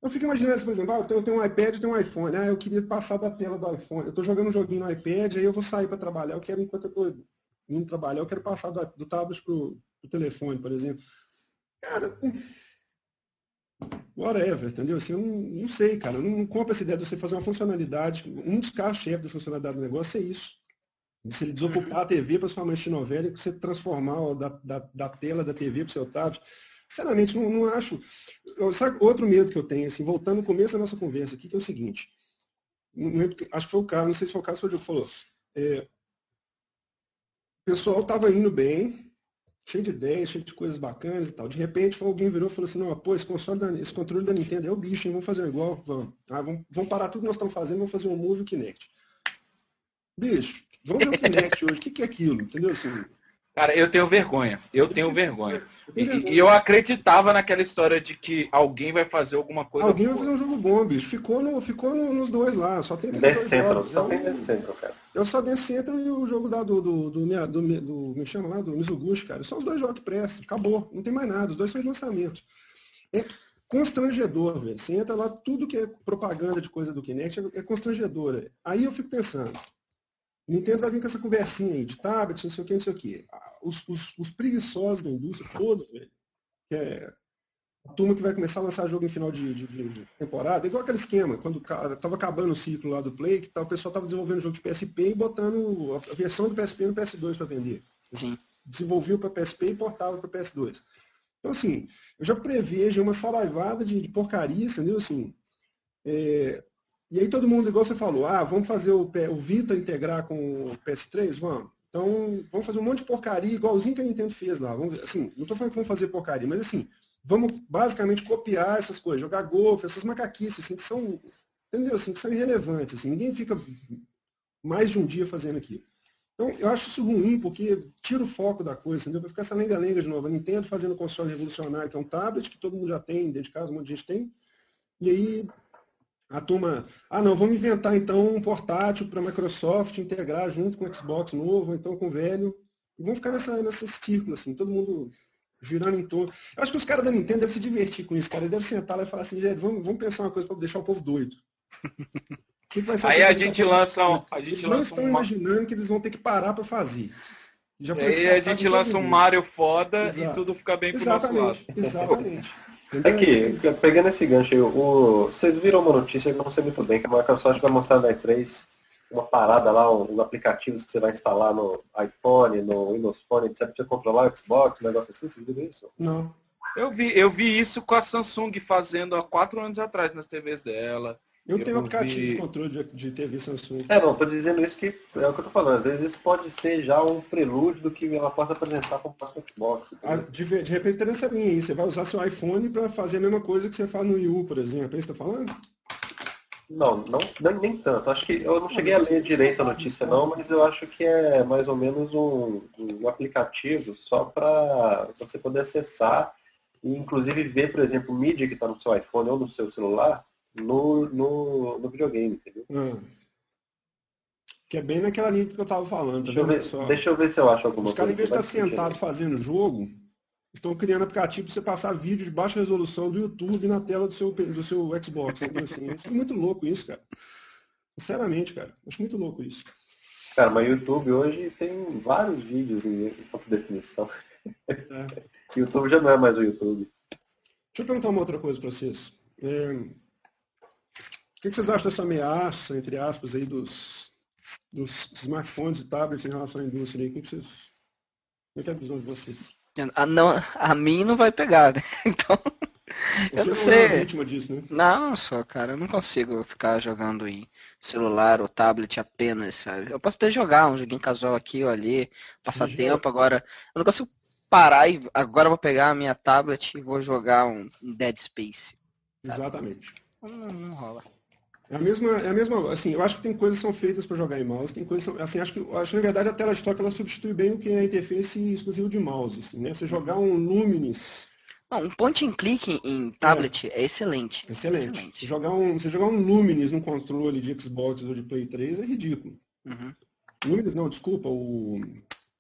Eu fico imaginando, por exemplo, ah, eu tenho, eu um iPad e tenho um iPhone. Ah, eu queria passar da tela do iPhone. Eu estou jogando um joguinho no iPad, aí eu vou sair para trabalhar. Eu quero, enquanto eu estou indo trabalhar, eu quero passar do, do tablet para o telefone, por exemplo. Cara, whatever, entendeu? Assim, eu não, não sei, cara. Eu não, não compro essa ideia de você fazer uma funcionalidade. Um dos carros-chefe da funcionalidade do negócio é isso. Se ele desocupar a TV para sua mãe assistir novela e você transformar da, da, da tela da TV para o seu tablet. Sinceramente, não, não acho. Eu- sabe outro medo que eu tenho, assim, voltando no começo da nossa conversa aqui, que é o seguinte. Não que- acho que foi o Carlos, não sei se foi o Carlos ou o Diogo que falou. É, o pessoal estava indo bem, cheio de ideias, cheio de coisas bacanas e tal. De repente, alguém virou e falou assim, não, pô, esse, da- esse controle da Nintendo é o bicho, hein? vamos fazer igual, vamos. Ah, vamos, vamos parar tudo que nós estamos fazendo, vamos fazer um Move Kinect. Bicho, vamos ver o Kinect hoje, o que, que é aquilo, entendeu? Assim, Cara, eu tenho vergonha. Eu tenho vergonha. eu E, e eu acreditava naquela história de que alguém vai fazer alguma coisa. Alguém vai fazer um jogo bom, bicho. Ficou, no, ficou no- nos dois lá, só tem Central, jogos. só tem o- Death Central, cara. O só Dance Central e o jogo da, do, do, do, do, do, do- me chama lá, do Mizuguchi, cara. São os dois jogos que prestam. Acabou. Não tem mais nada. Os dois são de lançamento. É constrangedor, velho. Você entra lá, tudo que é propaganda de coisa do Kinect é, é constrangedora. Aí eu fico pensando, Nintendo vai vir com essa conversinha aí de tablet, não sei o que, não sei o que. Os, os, os preguiçosos da indústria todos, velho, que é a turma que vai começar a lançar jogo em final de, de- de- temporada, igual aquele esquema, quando estava acabando o ciclo lá do Play, que tá, o pessoal estava desenvolvendo jogo de PSP e botando a, versão do PSP no PS2 para vender. Sim. Desenvolvia para PSP e portava para PS2. Então, assim, eu já prevejo uma saraivada de, de porcaria, entendeu? Assim, é, e aí todo mundo, igual você falou, ah, vamos fazer o, o Vita integrar com o PS3? Vamos. Então, vamos fazer um monte de porcaria, igualzinho que a Nintendo fez lá. Vamos, assim, não estou falando que vamos fazer porcaria, mas assim, vamos basicamente copiar essas coisas, jogar golfe, essas macaquices, assim, que são, entendeu? Assim, que são irrelevantes. Assim, ninguém fica mais de um dia fazendo aquilo. Então, eu acho isso ruim, porque tira o foco da coisa, entendeu? Vai ficar essa lenga-lenga de novo. A Nintendo fazendo console revolucionário, que é um tablet, que todo mundo já tem, dentro de casa, um monte de gente tem. E aí, a turma, ah não, vamos inventar então um portátil para a Microsoft integrar junto com o Xbox novo, então com o velho. E vamos ficar nessa, nesse círculo, assim, todo mundo girando em torno. Eu acho que os caras da Nintendo devem se divertir com isso, cara. Eles devem sentar lá e falar assim, gente, vamos, vamos pensar uma coisa para deixar o povo doido. que que vai ser Aí a gente lança um, a Eles gente não lança estão um, imaginando que eles vão ter que parar para fazer. Já foi aí a gente lança um Mario foda e Exato. tudo fica bem pro nosso lado. Exatamente, exatamente. Aqui, pegando esse gancho aí, o... vocês viram uma notícia que eu não sei muito bem, que a Microsoft vai mostrar na E3 uma parada lá, um- uns aplicativos que você vai instalar no iPhone, no Windows Phone, etc, pra você controlar o Xbox, um negócio assim, vocês viram isso? Não. Eu vi, eu vi isso com a Samsung fazendo há quatro anos atrás nas TVs dela. Eu, Eu tenho vi- aplicativo de controle de, de TV Samsung. É, não, tô dizendo isso que é o que eu tô falando. Às vezes isso pode ser já um prelúdio do que ela possa apresentar como próximo Xbox. Ah, de, de repente tem nessa linha aí. Você vai usar seu iPhone para fazer a mesma coisa que você faz no Wii U, por exemplo. É isso que você tá falando? Não, não, nem, nem tanto. Acho que eu não cheguei a ler direito a notícia não, mas eu acho que é mais ou menos um, um aplicativo só para você poder acessar e inclusive ver, por exemplo, mídia que está no seu iPhone ou no seu celular no, no, no videogame, entendeu? Ah. Que é bem naquela linha que eu tava falando, tá Deixa eu, ver, Só- deixa eu ver se eu acho alguma Os caras, em vez coisa. de estar sentido. sentado fazendo jogo, estão criando aplicativo para você passar vídeo de baixa resolução do YouTube na tela do seu, do seu Xbox. Então, assim, isso é muito louco isso, cara. Sinceramente, cara. Acho muito louco isso. Cara, mas o YouTube hoje tem vários vídeos em alta definição. É. O YouTube já não é mais o YouTube. Deixa eu perguntar uma outra coisa para vocês. É, O que vocês acham dessa ameaça, entre aspas, aí dos, dos smartphones e tablets em relação à indústria? O que vocês... Como é que é a visão de vocês? A, não, a mim não vai pegar, né? Então, eu Você não não é sei. vítima disso, né? Não, só, cara, eu não consigo ficar jogando em celular ou tablet apenas, sabe? Eu posso até jogar um joguinho casual aqui ou ali, passar tempo, agora eu não consigo parar e agora eu vou pegar a minha tablet e vou jogar um, um Dead Space. Exatamente. Não, não rola. É a mesma, é a mesma, assim, eu acho que tem coisas que são feitas para jogar em mouse, tem coisas, são- assim, acho que, acho que na verdade a tela de toque ela substitui bem o que é a interface exclusiva de mouse, assim, né? Você jogar um Luminis, Não, um point and click em tablet é, excelente. excelente. Você jogar um, você jogar um Luminis no controle de Xbox ou de Play 3 é ridículo. Uhum. Luminis não, desculpa, o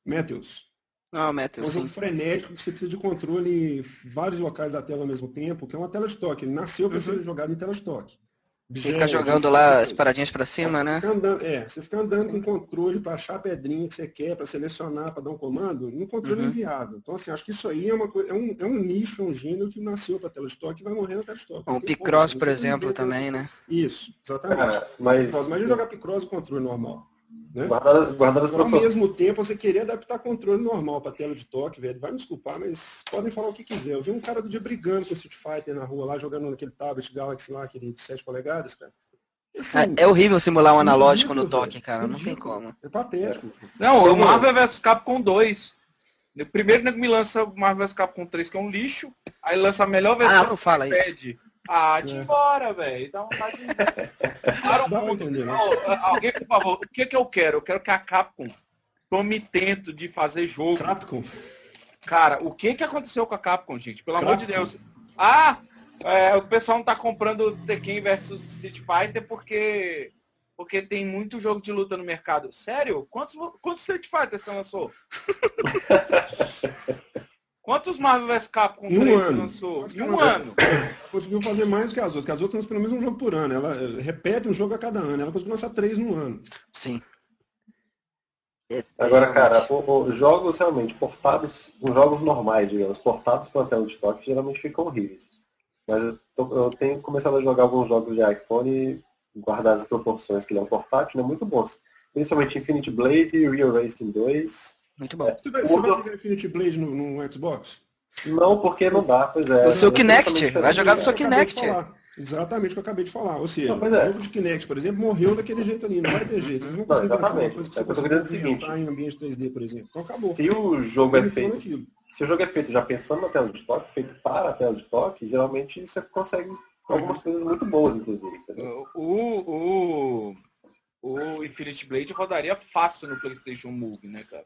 Meteos. Não, É Metal, um jogo frenético que você precisa de controle em vários locais da tela ao mesmo tempo, que é uma tela de toque. Ele nasceu para Uhum. ser jogado em tela de toque. Fica Objetos, jogando lá as paradinhas pra cima, né? Fica andando, é, você fica andando com controle para achar a pedrinha que você quer, para selecionar, para dar um comando, no controle Uhum. inviável. Então, assim, acho que isso aí é uma coisa, é um, é um nicho, é um gênero que nasceu para tela de toque e vai morrer na tela de toque. Um Picross, assim, por exemplo, também, né? Isso, exatamente. Cara, mas Picross, Imagina jogar Picross com controle normal. Né? as Agora, ao mesmo tempo, você querer adaptar controle normal para tela de toque, velho, vai me desculpar, mas podem falar o que quiser. Eu vi um cara do dia brigando com o Street Fighter na rua, lá jogando naquele tablet Galaxy lá, aquele de 7 polegadas, cara. Assim, É, é horrível simular um analógico ridículo, no toque, velho. cara. Não tem como. É patético. Não, o Como- Marvel vs Capcom 2. O Primeiro me lança o Marvel vs Capcom 3, que é um lixo. Aí lança a melhor Ah, versão não fala do isso. Ah, de É. embora, velho. Dá vontade de. Para o Dá mundo. entender, né? Não, alguém, por favor, o que, que eu quero? Eu quero que a Capcom tome tento de fazer jogo. Capcom. Cara, o que, que aconteceu com a Capcom, gente? Pelo amor de Capcom. Deus. Ah, é, o pessoal não tá comprando Tekken versus Street Fighter porque porque tem muito jogo de luta no mercado. Sério? Quantos, quantos Street Fighter você lançou? Quantos Marvel vs Capcom um 3 você ano. lançou? Em um ano. Conseguiu fazer mais do que as outras, que as outras pelo menos um jogo por ano. Ela eh, repete um jogo a cada ano. Ela conseguiu lançar três no ano. Sim. É- Agora, é, cara, o- jogos realmente portados, os jogos normais, digamos, portados para tela de toque, geralmente ficam horríveis. Mas eu, tô- eu tenho começado a jogar alguns jogos de iPhone e guardar as proporções que ele é um portátil, né? Muito bons. Principalmente Infinity Blade e Real Racing 2. Muito bom. Você vai, você vai pegar Infinity Blade no, no Xbox? Não, porque não dá, pois é. O seu É Kinect, vai jogar no seu Kinect. Exatamente o que eu acabei de falar. Ou seja, Não, é. o jogo de Kinect, por exemplo, morreu daquele jeito ali. Não vai ter jeito. Eles não Não, conseguem fazer uma coisa que É você dizer o seguinte. em ambiente 3D, por exemplo. Então acabou. Se o jogo é feito naquilo. se o jogo é feito já pensando na tela de toque, feito para a tela de toque, geralmente você consegue algumas coisas muito boas, inclusive. entendeu? O, o, o Infinity Blade rodaria fácil no PlayStation Move, né, cara?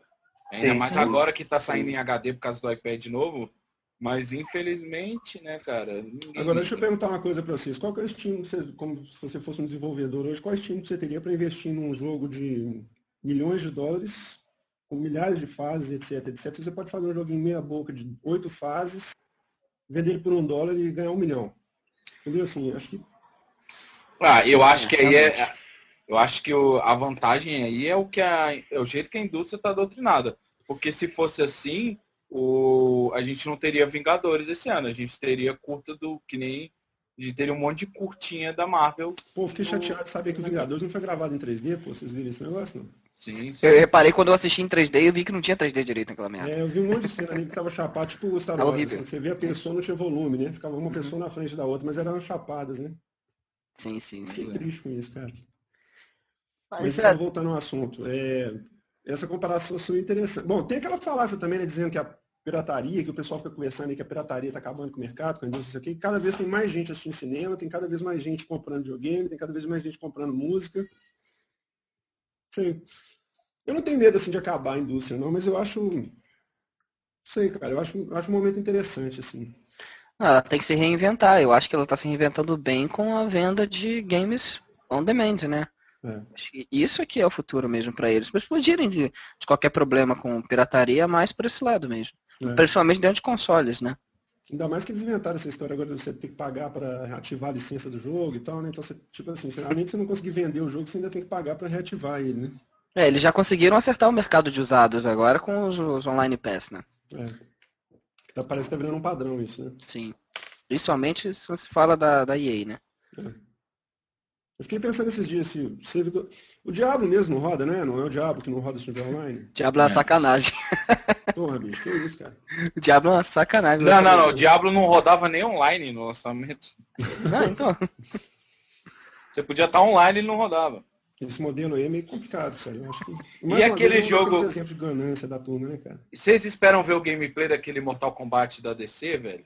Ainda Sim, mais agora que tá saindo em HD por causa do iPad novo. Mas infelizmente, né, cara? ninguém- Agora, deixa eu perguntar uma coisa para vocês. Qual que é o estímulo, você- como se você fosse um desenvolvedor hoje, qual é o estímulo você teria para investir num jogo de milhões de dólares, com milhares de fases, etc, etc? Você pode fazer um joguinho meia boca de oito fases, vender ele por um dólar e ganhar um milhão. Entendeu? Assim, acho que Ah, eu acho É, que aí é. Eu acho que o, a vantagem aí é o que a, é o jeito que a indústria está doutrinada. Porque se fosse assim, o, a gente não teria Vingadores esse ano. A gente teria curta do que nem a gente teria um monte de curtinha da Marvel. Pô, fiquei chateado de saber que o Vingadores não foi gravado em 3D, pô. Vocês viram esse negócio, não? Sim, sim. Eu reparei quando eu assisti em 3D e vi que não tinha 3D direito naquela merda. É, eu vi um monte de cena ali que tava chapado, tipo o Star Wars. horrível. assim, você vê a pessoa, não tinha volume, né? Ficava uma Uhum. pessoa na frente da outra, mas eram chapadas, né? Sim, sim. Fiquei sim. triste com isso, cara. Mas Mas, então, é, voltando ao assunto, é, essa comparação sua interessante. Bom, tem aquela falácia também, né, dizendo que a pirataria, que o pessoal fica conversando aí que a pirataria está acabando com o mercado, com a indústria, quê, cada vez tem mais gente assistindo cinema, tem cada vez mais gente comprando videogame, tem cada vez mais gente comprando música. Sei. Eu não tenho medo assim de acabar a indústria, não, mas eu acho. Sei, cara, eu acho, acho um momento interessante, assim. Ela tem que se reinventar. Eu acho que ela está se reinventando bem com a venda de games on demand, né? É. Acho que Isso aqui é o futuro mesmo para eles. Pra eles fugirem de, de qualquer problema com pirataria, mais por esse lado mesmo. É. Principalmente dentro de consoles, né? Ainda mais que eles inventaram essa história agora de você ter que pagar para ativar a licença do jogo e tal, né? Então, você, tipo assim, de você não conseguir vender o jogo, você ainda tem que pagar para reativar ele, né? É, eles já conseguiram acertar o mercado de usados agora com os, os online pass, né? É. Tá- Parece que tá virando um padrão isso, né? Sim. Principalmente se você fala da, da EA, né? Eu fiquei pensando esses dias se servidor... O Diablo mesmo não roda, né? Não é o Diablo que não roda servidor online? Diablo é uma É. sacanagem. Porra, bicho, que isso, cara? O Diablo é uma sacanagem. Não, não, não. O Diablo não rodava nem online no lançamento. Não, então. Você podia estar online e não rodava. Esse modelo aí é meio complicado, cara. Eu acho que... E aquele jogo- de ganância da turma, né, cara? E Vocês esperam ver o gameplay daquele Mortal Kombat da DC, velho?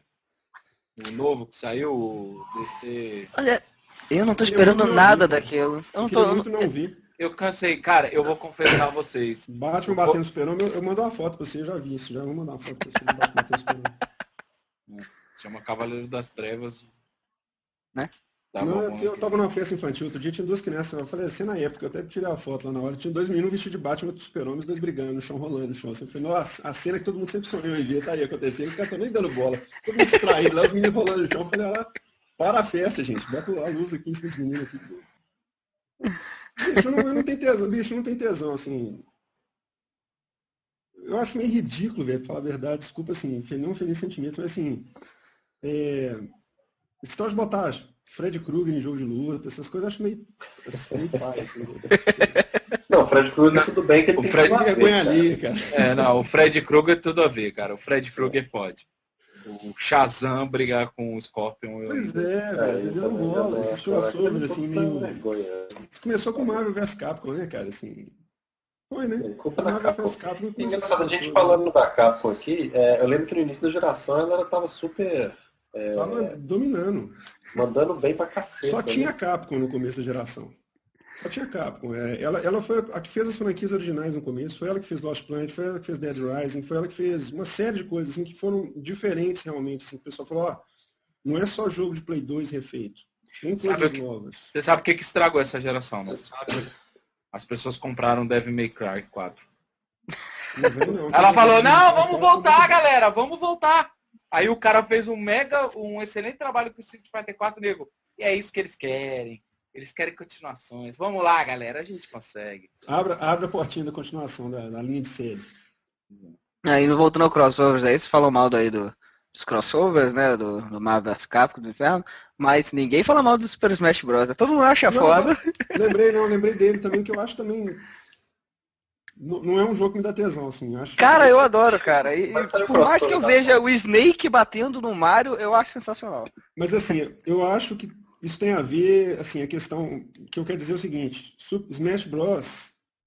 O novo que saiu, o DC. Olha, eu não tô Eu esperando não vi, nada cara. daquilo. Eu não Eu tô. queria muito não vi. Eu cansei, cara, eu vou confessar a vocês. Batman Eu vou- batendo super eu, eu mando uma foto pra você, eu já vi isso. Já vou mandar uma foto pra você do Batman batendo super Chama Cavaleiro das Trevas. Né? Tá Não, é porque eu tava numa festa infantil, outro dia tinha duas crianças, eu falei assim na época, eu até tirei a foto lá na hora, tinha dois meninos vestidos de Batman e super-homem, os dois brigando no chão, rolando no chão. Assim, eu falei, nossa, a cena que todo mundo sempre sonhou em ver, tá aí acontecendo, os caras estão nem dando bola, todo mundo distraído, lá os meninos rolando no chão, eu falei, ah, para a festa, gente, bota a luz aqui em cima dos meninos aqui. Bicho, eu não, eu não tenho tesão, bicho, não tem tesão, assim. Eu acho meio ridículo, velho, pra falar a verdade, desculpa, assim, não feliz sentimentos, mas assim, é, esse de botar Fred Krueger em jogo de luta, essas coisas eu acho meio, meio pai, assim. Não, o Fred Krueger tudo bem que ele O tem Fred que fazer, vergonha ali, cara. É, não, o Fred Krueger tudo a ver, cara. O Fred Krueger pode. O Shazam brigar com o Scorpion. Eu... Pois é, É, velho, eu deu bola, não esses crossovers, assim, meio... é. Isso começou com Marvel vs Capcom, né, cara, assim... Foi, né? Culpa da Capcom. vs Capcom Engraçado, a gente falando da Capcom aqui, é, eu lembro que no início da geração ela tava super é, Tava dominando. mandando bem pra cacete. Só né? tinha Capcom no começo da geração. Só tinha Capcom. É, ela, ela foi a que fez as franquias originais no começo, foi ela que fez Lost Planet, foi ela que fez Dead Rising, foi ela que fez uma série de coisas assim, que foram diferentes realmente. Assim, o pessoal falou, ó, não é só jogo de Play 2 refeito. Tem coisas que- novas. Você sabe o que, que estragou essa geração, não sabe? As pessoas compraram Devil May Cry 4. Não vem, não. Ela falou, não, vamos voltar, galera, vamos voltar. Aí o cara fez um mega, um excelente trabalho com o Street Fighter 4, nego. E é isso que eles querem. Eles querem continuações. Vamos lá, galera, a gente consegue. Abra, abre a portinha da continuação da, da linha de série. Aí voltando ao crossovers aí, você falou mal daí do, dos crossovers, né? Do, do Marvel vs Capcom do Inferno. Mas ninguém fala mal do Super Smash Bros. Todo mundo acha Não, foda. Lembrei, não, lembrei dele também, que eu acho também. Não não é um jogo que me dá tesão, assim. eu Acho Cara, eu adoro, cara. E, por mais que eu veja o Snake batendo no Mario, eu acho sensacional. Mas assim, eu acho que isso tem a ver, assim, a questão que eu quero dizer é o seguinte, Smash Bros,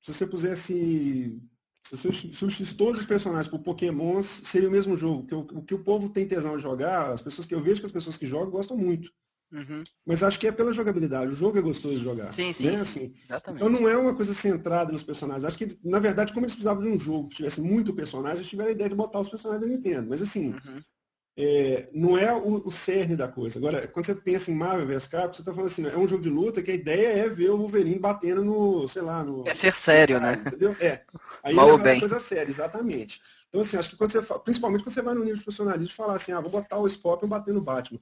se você pusesse se você substituísse todos os personagens por Pokémons, seria o mesmo jogo. Que o, que o povo tem tesão de jogar, as pessoas que eu vejo que as pessoas que jogam gostam muito. Uhum. Mas acho que é pela jogabilidade. O jogo é gostoso de jogar. Sim, sim, né? sim. Assim, Exatamente. então não é uma coisa centrada nos personagens. Acho que, na verdade, como eles precisavam de um jogo que tivesse muito personagem, eles tiveram a ideia de botar os personagens da Nintendo. Mas assim, Uhum. É, não é o, o cerne da coisa. Agora, quando você pensa em Marvel vs Capcom, você está falando assim, é um jogo de luta que a ideia é ver o Wolverine batendo no, sei lá, no... É ser sério, né? Entendeu? É. Aí Mal ou levar bem. coisa séria, exatamente. Então, assim, acho que quando você fala, principalmente quando você vai no nível de profissionalismo, falar assim, ah, vou botar o Scorpion batendo no Batman.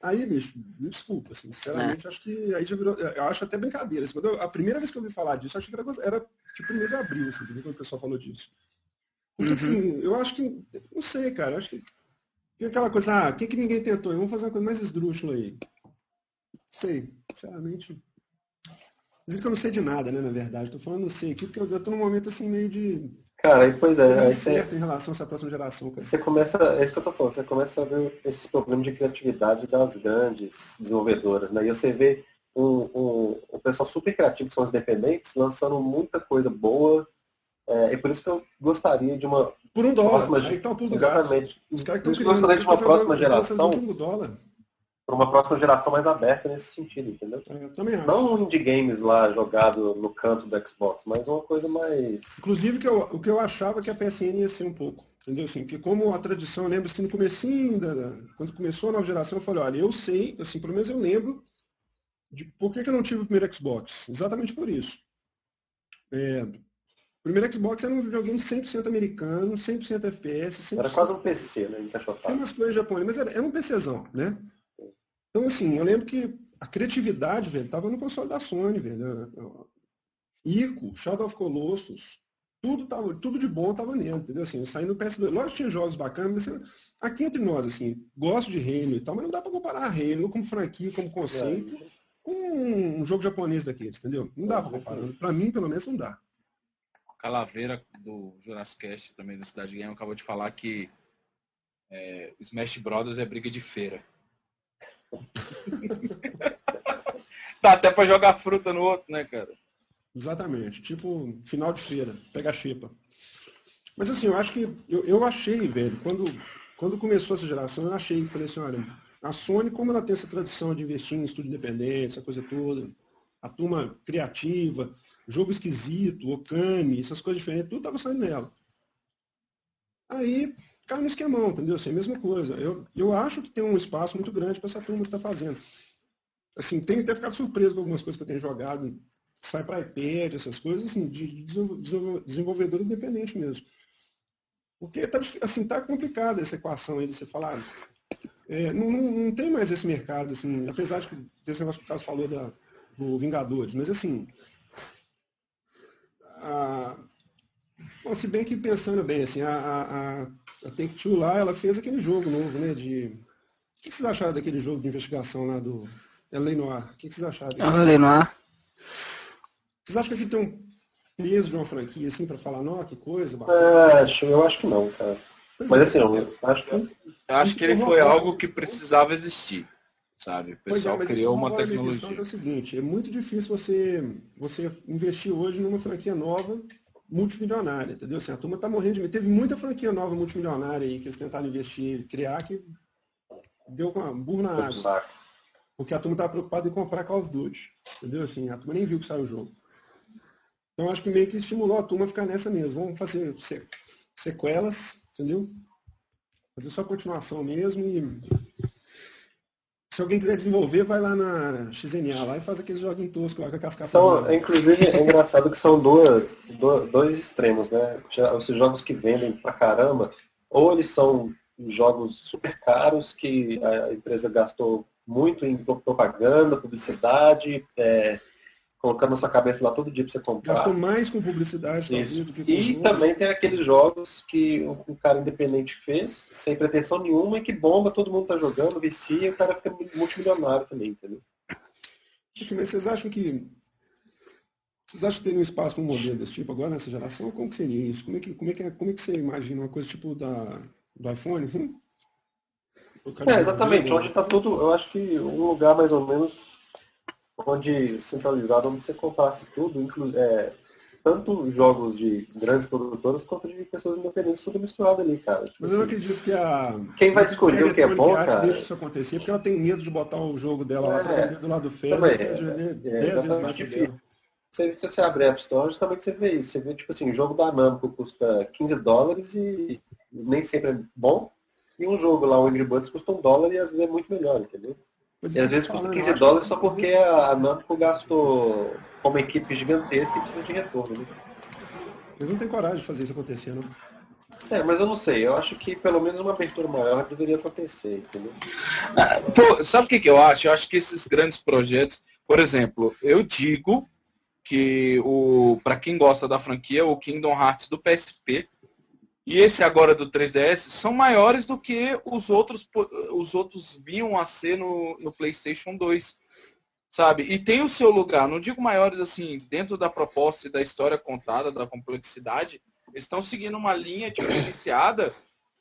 Aí, bicho, me desculpa, assim, sinceramente, é. acho que aí já virou. Eu acho até brincadeira. Assim, eu, a primeira vez que eu ouvi falar disso, acho que era, era tipo primeiro de abril, assim, quando o pessoal falou disso. Porque uhum. assim, eu acho que. Não sei, cara, acho que. Aquela coisa, ah, o que, que ninguém tentou? Vamos fazer uma coisa mais esdrúxula aí. Não sei, sinceramente. Dizer que eu não sei de nada, né, na verdade. Estou falando não sei aqui, porque eu, eu tô num momento assim meio de Cara, aí, pois é. Aí certo você, em relação a essa próxima geração, cara. Você começa, é isso que eu tô falando, você começa a ver esses problemas de criatividade das grandes desenvolvedoras, né? E você vê um, um, um pessoal super criativo, que são os dependentes, lançando muita coisa boa. É, e por isso que eu gostaria de uma. Por um dólar, próxima, aí tá o pulo do Exatamente. Os caras estão criando. gostaria de uma próxima geração. Um dólar para uma próxima geração mais aberta nesse sentido, entendeu? É, eu também acho. Não um indie games lá jogado no canto do Xbox, mas uma coisa mais. Inclusive que eu, o que eu achava que a PSN ia ser um pouco. Entendeu? Assim, porque como a tradição, eu lembro assim, no comecinho, da, quando começou a nova geração, eu falei, olha, eu sei, assim, pelo menos eu lembro de por que, que eu não tive o primeiro Xbox. Exatamente por isso. É, o primeiro Xbox era um videogame 100% americano, 100% FPS. 100%... Era quase um PC, né? Tem umas coisas japonesas, mas era, era um PCzão, né? Então, assim, eu lembro que a criatividade, velho, tava no console da Sony, velho. Ico, Shadow of Colossus, tudo, tava, tudo de bom tava nele, entendeu? Assim, eu saí no PS2. Lógico que tinha jogos bacanas, mas aqui entre nós, assim, gosto de Halo e tal, mas não dá pra comparar Halo como franquia, como conceito, com um jogo japonês daqueles, entendeu? Não dá pra comparar. Pra mim, pelo menos, não dá. Calaveira do Jurassic Cast, também da Cidade Game, acabou de falar que é, Smash Brothers é briga de feira. Dá até pra jogar fruta no outro, né, cara? Exatamente. Tipo, final de feira, pega a xepa. Mas assim, eu acho que. Eu, eu achei, velho, quando, quando começou essa geração, eu achei, falei assim, olha, a Sony, como ela tem essa tradição de investir em estúdio independente, essa coisa toda, a turma criativa, jogo esquisito, Okami, essas coisas diferentes, tudo estava saindo nela. Aí cai no esquemão, entendeu? Assim, a mesma coisa. Eu, eu acho que tem um espaço muito grande para essa turma que está fazendo. Assim, tenho até ficado surpreso com algumas coisas que eu tenho jogado, sai para iPad, essas coisas, assim, de, desenvolvedor independente mesmo. Porque tá, assim, tá complicada essa equação aí de você falar. É, não, não, não, tem mais esse mercado, assim, apesar de desse negócio que o caso falou da, do Vingadores, mas assim. A, bom, se bem que pensando bem, assim, a, a, a Take-Two lá, ela fez aquele jogo novo, né? De... O que vocês acharam daquele jogo de investigação lá do L.A. Noir? O que vocês acharam? Ah, L.A. Noir. Vocês acham que aqui tem um peso de uma franquia, assim, para falar, não, que coisa? É, acho, eu acho que não, cara. Pois Mas é, assim, eu acho que... Eu acho que ele foi algo que precisava existir, sabe? O pessoal é, criou uma tecnologia. é o seguinte, é muito difícil você, você investir hoje numa franquia nova multimilionária, entendeu? Assim, a turma está morrendo de medo. Teve muita franquia nova multimilionária aí que eles tentaram investir, criar, que deu com a burro na água. Porque a turma estava preocupada em comprar Call of Duty, entendeu? Assim, a turma nem viu que saiu o jogo. Então acho que meio que estimulou a turma a ficar nessa mesmo. Vamos fazer sequelas, entendeu? Fazer só continuação mesmo e se alguém quiser desenvolver, vai lá na XNA lá e faz aqueles joguinhos toscos lá com a cascata. São, inclusive, é engraçado que são dois, dois extremos, né? Esses jogos que vendem pra caramba, ou eles são jogos super caros que a empresa gastou muito em propaganda, publicidade, é, colocando na sua cabeça lá todo dia para você comprar. Gastou mais com publicidade, talvez, do que com E jogo. também tem aqueles jogos que o cara independente fez, sem pretensão nenhuma, e que bomba, todo mundo tá jogando, vicia, e o cara fica multimilionário também, entendeu? Mas vocês acham que. Vocês acham que teria um espaço para um modelo desse tipo agora nessa geração? Como que seria isso? Como é que, como é que, como é que você imagina uma coisa tipo da, do iPhone, assim? É, exatamente, onde está tudo, eu acho que um lugar mais ou menos onde centralizado, onde você comprasse tudo, inclu, é, tanto jogos de grandes produtoras quanto de pessoas independentes, tudo misturado ali, cara. Tipo Mas eu assim, acredito que a. Quem vai escolher o que é bom, cara. deixa isso acontecer, porque ela tem medo de botar o jogo dela lá é, do lado do ferro, é, é, é, se, se você abrir a App Store, justamente você vê isso. Você vê, tipo assim, o jogo da Namco custa 15 dólares e nem sempre é bom. E um jogo lá, o Angry Birds, custa um dólar e às vezes é muito melhor, entendeu? E às vezes custa 15 dólares só porque a Namco gastou uma equipe gigantesca e precisa de retorno. Né? Eles não têm coragem de fazer isso acontecer, não. É, mas eu não sei. Eu acho que pelo menos uma abertura maior deveria acontecer, entendeu? Ah, pô, sabe o que, que eu acho? Eu acho que esses grandes projetos, por exemplo, eu digo que o para quem gosta da franquia, o Kingdom Hearts do PSP e esse agora do 3DS são maiores do que os outros os outros vinham a ser no, no PlayStation 2. Sabe? E tem o seu lugar, não digo maiores assim, dentro da proposta e da história contada, da complexidade, estão seguindo uma linha diferenciada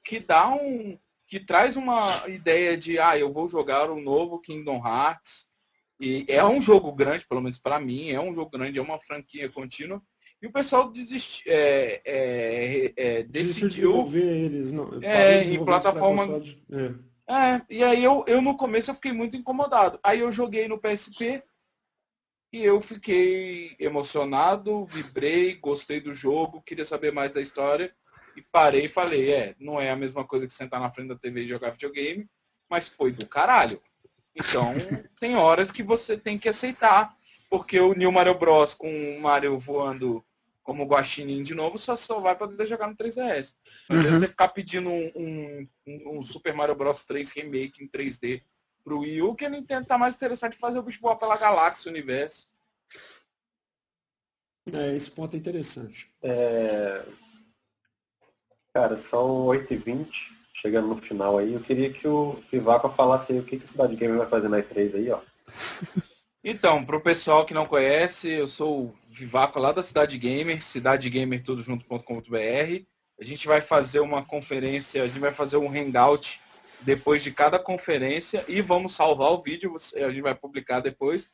que dá um que traz uma ideia de ah, eu vou jogar um novo Kingdom Hearts. E é um jogo grande, pelo menos para mim, é um jogo grande, é uma franquia contínua. E o pessoal desist, é, é, é, decidiu desenvolver eles, não, é, em plataforma. De... É. é. e aí eu, eu no começo eu fiquei muito incomodado. Aí eu joguei no PSP e eu fiquei emocionado, vibrei, gostei do jogo, queria saber mais da história e parei e falei, é, não é a mesma coisa que sentar na frente da TV e jogar videogame, mas foi do caralho. Então, tem horas que você tem que aceitar, porque o New Mario Bros com o Mario voando como Guaxinim de novo, só, só vai poder jogar no 3DS. Não uhum. você ficar pedindo um, um, um, Super Mario Bros 3 Remake em 3D pro Wii U, que a Nintendo tá mais interessado em fazer o bicho voar pela galáxia, universo. É, esse ponto é interessante. É... Cara, são 8h20, chegando no final aí. Eu queria que o Vivaco falasse aí o que, que a Cidade Gamer vai fazer na E3 aí, ó. Então, para o pessoal que não conhece, eu sou o Vivaco lá da Cidade Gamer, cidadegamertudojunto.com.br. A gente vai fazer uma conferência, a gente vai fazer um hangout depois de cada conferência e vamos salvar o vídeo, a gente vai publicar depois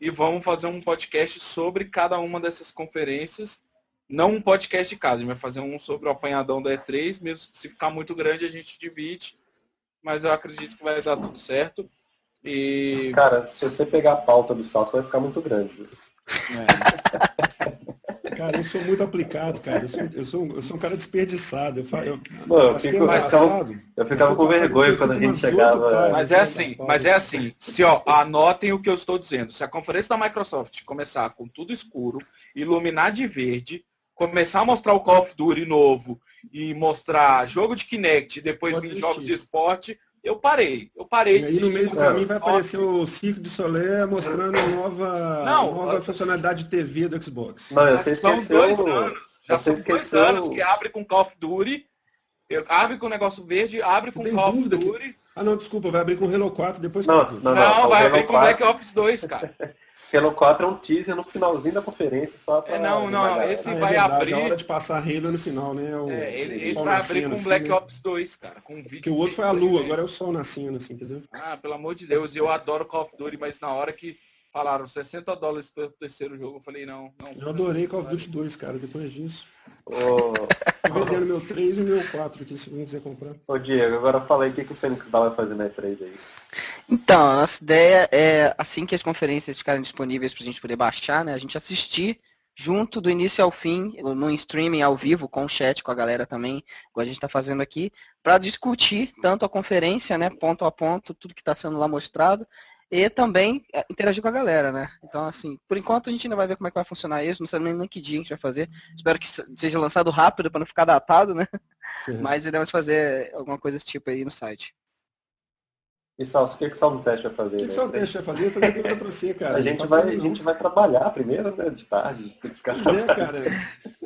e vamos fazer um podcast sobre cada uma dessas conferências. Não um podcast de casa, a gente vai fazer um sobre o apanhadão da E3, mesmo se ficar muito grande a gente divide, mas eu acredito que vai dar tudo certo. E... Cara, se você pegar a pauta do Salso vai ficar muito grande. É. Cara, eu sou muito aplicado, cara. Eu sou, eu sou, eu sou um cara desperdiçado. Eu, eu, Mano, eu, fico, eu, eu ficava com vergonha quando a gente chegava. mas é assim, mas é assim. Se ó, anotem o que eu estou dizendo. Se a conferência da Microsoft começar com tudo escuro, iluminar de verde, começar a mostrar o Call of Duty novo e mostrar jogo de Kinect, depois vir jogos de esporte, eu parei. Eu parei. E aí no meio do caminho vai aparecer o Cirque de Soleil mostrando nova, não, nova eu... funcionalidade de TV do Xbox. Não, você esqueceu. Dois anos. Já você são dois anos que abre com Call of Duty, abre com o negócio verde, abre com Call of Duty. Que... Ah não, desculpa, vai abrir com Halo 4 depois. Não, não, não, não vai abrir com Black Ops 2, cara. Halo 4 é um teaser no finalzinho da conferência só pra... É, não, não, esse é vai verdade, abrir... É hora de passar Halo no final, né? O, é, ele, ele vai abrir com assim, Black né? Ops 2, cara, com vídeo... Porque o outro foi a lua, agora é o sol nascendo, assim, entendeu? Ah, pelo amor de Deus, eu adoro Call of Duty, mas na hora que falaram 60 dólares pelo terceiro jogo, eu falei, não, não. Eu adorei Call of Duty 2, cara, depois disso. Oh. Tô vendendo meu 3 e meu 4 aqui, se alguém quiser comprar. Ô Diego, agora fala aí o que, que o Fênix Down vai fazer na E3 aí. Então, a nossa ideia é, assim que as conferências ficarem disponíveis pra gente poder baixar, né, a gente assistir junto do início ao fim, no streaming ao vivo, com o chat, com a galera também, igual a gente está fazendo aqui, para discutir tanto a conferência, né, ponto a ponto, tudo que está sendo lá mostrado, e também é, interagir com a galera, né? Então, assim, por enquanto a gente ainda vai ver como é que vai funcionar isso, não sabemos nem que dia a gente vai fazer. Espero que seja lançado rápido para não ficar datado, né? Uhum. Mas iremos fazer alguma coisa desse tipo aí no site. E Salso, o que, que o Salmo Teste vai fazer? O que, que o Salmo Teste vai fazer? Eu tô perguntando pra você, cara. A gente, vai, a gente vai trabalhar primeiro, né? De tarde. É, cara.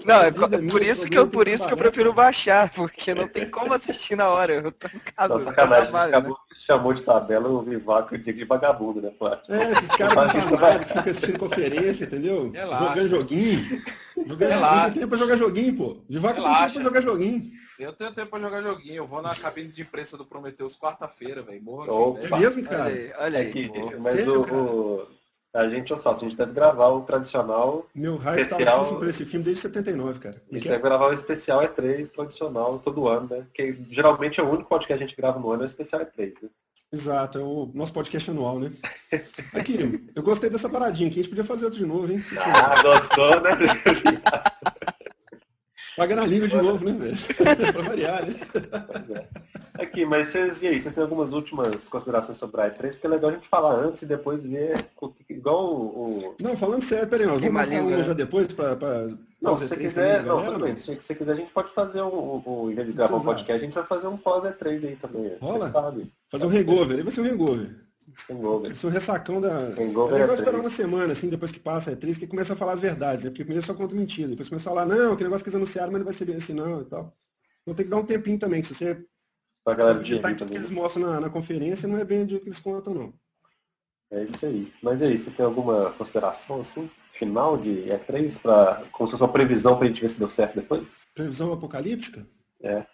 Não, é, é por isso, que eu, por isso que eu prefiro baixar, porque não tem como assistir na hora. Eu tô em casa. Nossa, sacanagem. Trabalho, acabou, né? chamou de tabela o Vivaco e o Diego de vagabundo, né, Flávio? É, esses caras que ficam assistindo conferência, entendeu? Relaxa. Jogando joguinho. Jogando Relaxa. joguinho. Tem tempo pra jogar joguinho, pô. Vivaco tem tempo pra jogar joguinho. Eu tenho tempo pra jogar joguinho. Eu vou na cabine de imprensa do Prometheus quarta-feira, velho. Morro É mesmo, cara? Olha aí, olha aí. Aqui, mas Sério, o, o, a gente, olha só, a gente deve gravar o tradicional. Meu raio tá especial... tá por esse filme desde 79, cara. A gente deve gravar o especial E3 tradicional todo ano, né? Que geralmente é o único podcast que a gente grava no ano, é o especial E3, né? Exato, é o nosso podcast anual, né? Aqui, eu gostei dessa paradinha aqui, a gente podia fazer outro de novo, hein? Ah, gostou, né? Paga na língua de novo, né, velho? pra variar, né? É. Aqui, mas vocês, e aí, vocês têm algumas últimas considerações sobre a E3? Porque é legal a gente falar antes e depois ver igual o. Não, falando sério, peraí, nós vamos marcar uma né? já depois pra, pra Não, se você E3 quiser, não, galera, bem. Se você quiser, a gente pode fazer um, um, em vez de gravar um podcast, a gente vai fazer um pós E3 aí também. Rola? Fazer um hangover, aí vai ser um hangover. Hangover. Ser um ressacão da. Hangover é legal é esperar uma semana, assim, depois que passa a E3, que começa a falar as verdades, né? Porque primeiro só conta mentira, depois começa a falar, não, aquele negócio que eles anunciaram, mas não vai ser bem assim, não, e tal. Então tem que dar um tempinho também, que se você Pra galera em digerir tudo que eles mostram na, na conferência, não é bem do jeito que eles contam, não. É isso aí. Mas e aí, você tem alguma consideração, assim, final de E3, pra, como se fosse uma previsão pra gente ver se deu certo depois? Previsão apocalíptica? É.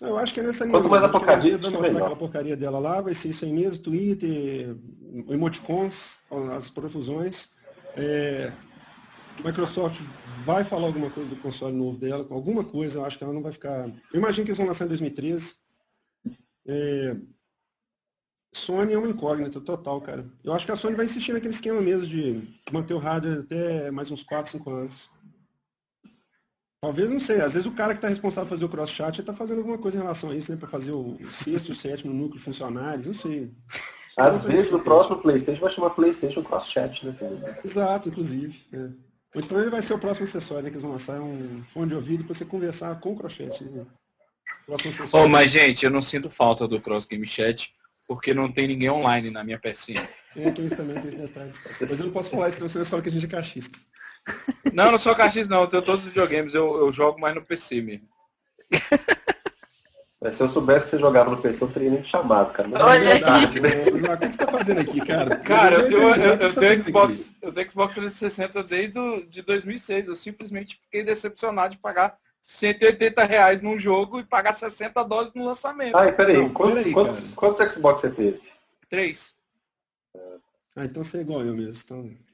Eu acho que é nessa Quanto mais a mostrar melhor. aquela porcaria dela lá, vai ser isso aí mesmo, Twitter, emoticons, as profusões. É, Microsoft vai falar alguma coisa do console novo dela, com alguma coisa, eu acho que ela não vai ficar. Eu imagino que eles vão lançar em 2013. É, Sony é uma incógnita total, cara. Eu acho que a Sony vai insistir naquele esquema mesmo de manter o hardware até mais uns 4, 5 anos. Talvez, não sei, às vezes o cara que está responsável por fazer o cross-chat está fazendo alguma coisa em relação a isso, né? Para fazer o sexto o sétimo núcleo funcionários, não sei. Às vezes o próximo Playstation vai chamar Playstation Cross Chat, né? cara? Exato, inclusive. é. Ou então ele vai ser o próximo acessório né, que eles vão lançar, é um fone de ouvido para você conversar com o crochete. Né? Oh, mas, gente, eu não sinto falta do Cross Game Chat, porque não tem ninguém online na minha pecinha. É, tem isso também, tem esse detalhe. Mas eu não posso falar isso, senão vocês falam que a gente é cachista. Não, eu não sou caixista, não. Eu tenho todos os videogames. Eu, eu jogo mais no PC mesmo. Mas se eu soubesse que você jogava no PC, eu teria nem te chamado, cara. Mas Olha é verdade, né? O que você está fazendo aqui, cara? Cara, eu eu, eu tá tenho Xbox, aqui? eu tenho Xbox 360 desde o, de 2006. Eu simplesmente fiquei decepcionado de pagar 180 reais num jogo e pagar 60 dólares no lançamento. Ai, peraí, Não, quantos, peraí, quantos, quantos Xbox você teve? Três. Ah, então você é igual eu mesmo. Então...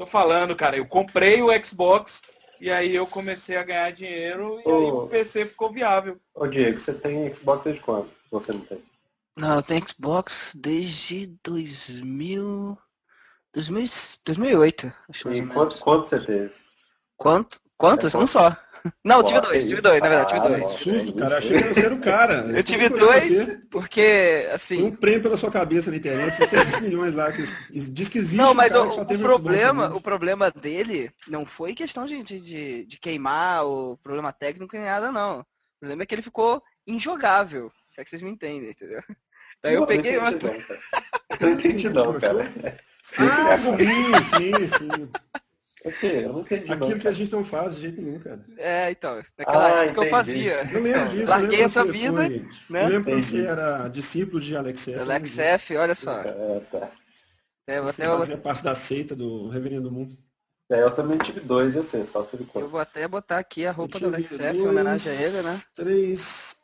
Tô falando, cara. Eu comprei o Xbox e aí eu comecei a ganhar dinheiro e aí Ô. o PC ficou viável. Ô Diego, você tem Xbox desde quando? Você não tem? Não, eu tenho Xbox desde 2000... 2000 2008, acho mais E ou menos. quantos, quantos você teve? Quanto? Quantos? É, Um só. Não, eu tive dois, que tive dois, na verdade, tive cara. dois. Ó. Susto, cara. Achei que você era o cara. Eu tive dois, você. porque, Tem um assim... prêmio pela sua cabeça na internet, você tem 20 milhões lá, que diz que existe Não, um mas cara o, o um problema, o problema dele não foi questão de, de, de, queimar o problema técnico nem nada, não. O problema é que ele ficou injogável, se é que vocês me entendem, entendeu? Daí eu Não, peguei não uma... entendi não, cara. Não entendi não, cara. Ah, sim, sim, sim. O quê? Eu não entendi não. Aquilo que a gente não faz de jeito nenhum, cara. É, então, naquela Ah, época eu entendi. fazia. Eu lembro disso. eu Larguei lembro essa vida, foi- né? Eu lembro Entendi. você era discípulo de Alex F. Alex F, olha só. É, tá. É, Você eu, fazia parte da seita do Reverendo Moon. É, eu também tive dois, eu sei, só teve eu quantos? vou até botar aqui a roupa do Eu Alex tive F, em dois, homenagem a ele, né? Três.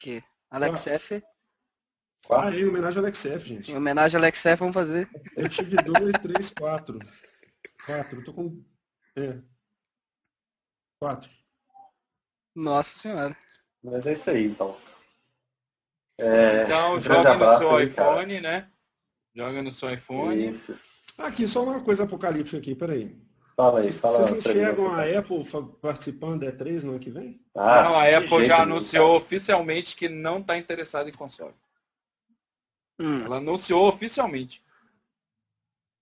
Que Alex F, Ah, Quatro? em homenagem ao Alex F, em gente. homenagem a Alex F, vamos fazer. Eu tive dois, três, quatro. Quatro. Eu tô com. É. Quatro. Nossa senhora. Mas é isso aí, então. É, Então um joga no seu aí, cara. iPhone, né? Joga no seu iPhone. Isso. Aqui, só uma coisa apocalíptica aqui, peraí. Fala aí, Vocês, fala. vocês enxergam cara. a Apple participando da E3 no ano que vem? Ah, não, a Apple jeito já anunciou oficialmente que não está interessada em console. Hum, Ela anunciou oficialmente.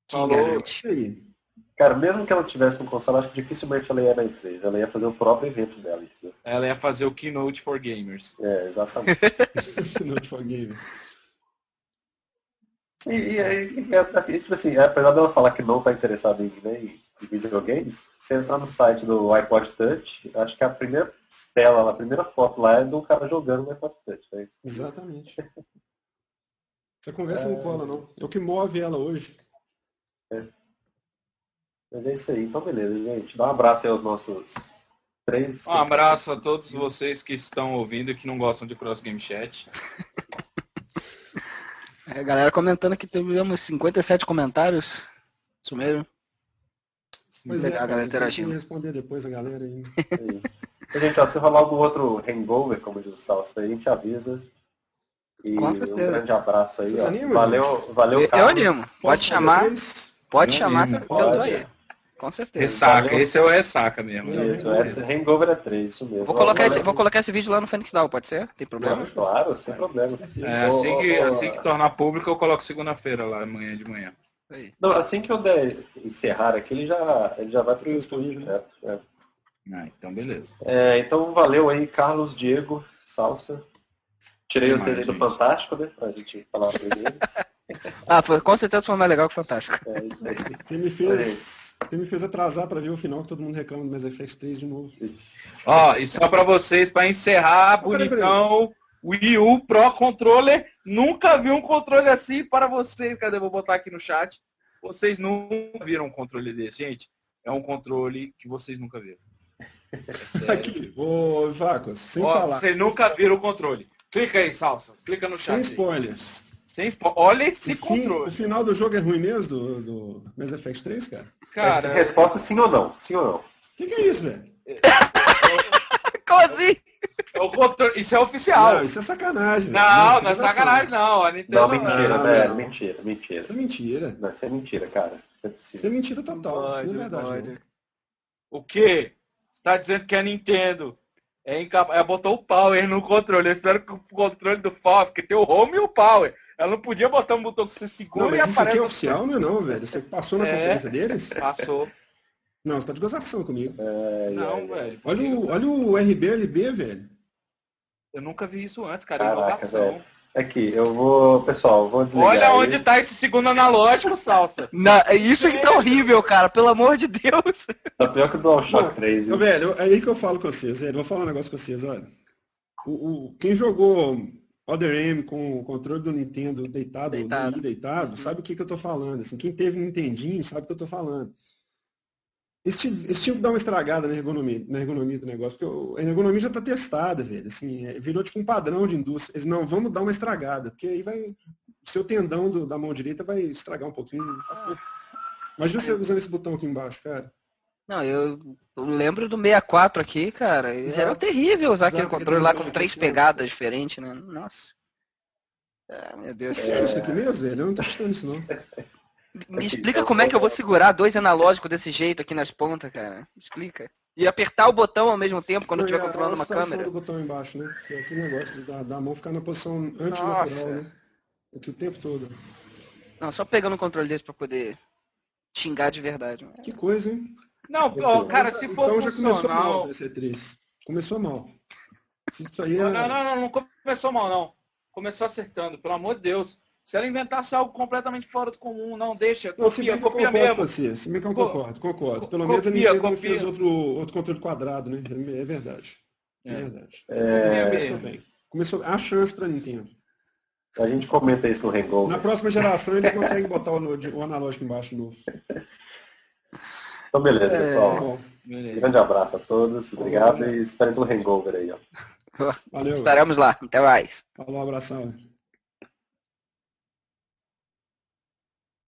que Falou. garante. Aí. Cara, mesmo que ela tivesse um console, acho que dificilmente ela ia na E3. Ela ia fazer o próprio evento dela, entendeu? Ela ia fazer o keynote for gamers. É, exatamente. Not for Gamers. E, e, e, e, tipo assim, apesar dela falar que não tá interessada em, né, em videogames, se entrar no site do iPod Touch, acho que a primeira tela, a primeira foto lá é do cara jogando no iPod Touch. Né? Exatamente. Essa conversa não cola, não. É o que move ela hoje. Mas é isso aí. Então, beleza, gente. Dá um abraço aí aos nossos três. Um abraço a todos vocês que estão ouvindo e que não gostam de Cross Game Chat. É, A galera comentando que tivemos 57 comentários. Isso mesmo. Pois Legal, é, a galera interagindo. responder depois a galera aí. aí. Então, gente, ó, se rolar algum outro hangover, como diz o Salso aí, a gente avisa. E Com um certeza. grande abraço aí. Vocês Ó. animam, Valeu, valeu, Eu, eu animo. Posso Pode fazer chamar, pode Eu chamar animo. que eu tô Pode. aí. Com certeza. Ressaca, Valeu. esse é o ressaca mesmo. Isso, é, hangover é três, isso mesmo. Vou colocar, esse, vou colocar esse vídeo lá no Fênix Down, pode ser? Tem problema? Claro, claro, sem problema. É, assim, que, assim que tornar público, eu coloco segunda-feira lá, amanhã de manhã. Aí. Não, assim que eu der encerrar aqui, ele já, ele já vai pro YouTube Disponível, né? direto. É. Ah, então beleza. É, então valeu aí, Carlos, Diego, Salsa. Tirei Demais, vocês aí do. Fantástico, né? Pra gente falar sobre eles. Ah, foi, com certeza foi mais legal que o Fantástico. É isso aí. Me fez, você me fez atrasar pra ver o final que todo mundo reclama do Mass Effect 3 de novo. Ó, e só pra vocês, pra encerrar, Peraí, bonitão, Wii U Pro Controller. Nunca vi um controle assim para vocês. Cadê? Vou botar aqui no chat. Vocês nunca viram um controle desse, gente. É um controle que vocês nunca viram. É. Aqui, ô Vacos, sem Ó, falar. Vocês nunca viram o controle. Clica aí, Salsa. Clica no Sem chat. aí. Sem Olha esse fim- o controle. final do jogo é ruim mesmo, do, do Mass Effect 3, cara? Cara, Resposta sim ou não? Sim ou não? O que, que é isso, velho? Como assim? é o controle- isso é oficial. Não, isso é sacanagem. velho. Não, isso não é sacanagem, não. A Nintendo Não, mentira, não, velho. não. Mentira, mentira. Isso é mentira. Não, isso é mentira, cara. Não é Isso é mentira total. isso não é verdade. não. O quê? Você tá dizendo que a Nintendo é incapaz. Ela botou o Power no controle. Eu espero que o controle do Power, porque tem o Home e o Power. Ela não podia botar um botão que você segura Não, e mas isso aqui aparece. é oficial, não é não, velho. Você passou na É. conferência deles? Passou. Não, você tá de gozação comigo. Ai, Não, ai. velho. Olha o, olha o RBLB, velho. Eu nunca vi isso antes, cara. Caraca, Inovação. velho. Aqui, eu vou. Pessoal, vou desligar. Olha aí. onde tá esse segundo analógico, salsa. Na, é isso que tá horrível, cara. Pelo amor de Deus. Tá pior que o DualShock Não, 3. Ô, viu? velho, é aí que eu falo com vocês, velho. Vou falar um negócio com vocês, olha. O, o- quem jogou Other M com o controle do Nintendo deitado, Deitado. no Wii deitado, sabe o que, que eu tô falando. Assim, quem teve Nintendinho sabe o que eu tô falando. Eles tinham, que dar uma estragada na ergonomia, na ergonomia do negócio, porque a ergonomia já tá testada, velho. Assim, é, virou tipo um padrão de indústria. Eles, não, vamos dar uma estragada, porque aí vai. O seu tendão do- da mão direita vai estragar um pouquinho. Imagina você usando esse botão aqui embaixo, cara. Não, eu, eu lembro do 64 aqui, cara. Exato. Era terrível usar aquele Exato, controle lá aquele com três pegadas diferentes, né? Nossa. Ah, meu Deus. É isso aqui mesmo, velho? Eu não tô achando isso, não. Me explica como é que eu vou segurar dois analógicos desse jeito aqui nas pontas, cara. Me Explica. E apertar o botão ao mesmo tempo quando estiver controlando uma câmera. do botão embaixo, né? Que é aquele negócio da, da mão ficar na posição antinatural, Nossa. né? Aqui o tempo todo. Não, só pegando um controle desse pra poder xingar de verdade. Que coisa, hein? Não, ó, cara, se for então já começou mal funcional. esse E3. Começou mal. Se Isso aí é... Não, não, não, não, não começou mal, não. Começou acertando, pelo amor de Deus. Se ela inventasse algo completamente fora do comum, não deixa. Não, se bem Copia, copia concordo mesmo. com você. Se bem que eu Co- concordo, concordo. Pelo menos a Nintendo não fez outro, outro controle quadrado, né? É verdade. É, É. verdade. É, Começou bem. Começou... Há chance pra Nintendo. a gente comenta isso no Hangover. Na próxima geração eles conseguem botar o analógico embaixo novo. Então, beleza, É. Pessoal. bom. Beleza. Grande abraço a todos. Obrigado e esperem pelo Hangover aí, ó. Valeu. Estaremos lá. Até mais. Falou, abração.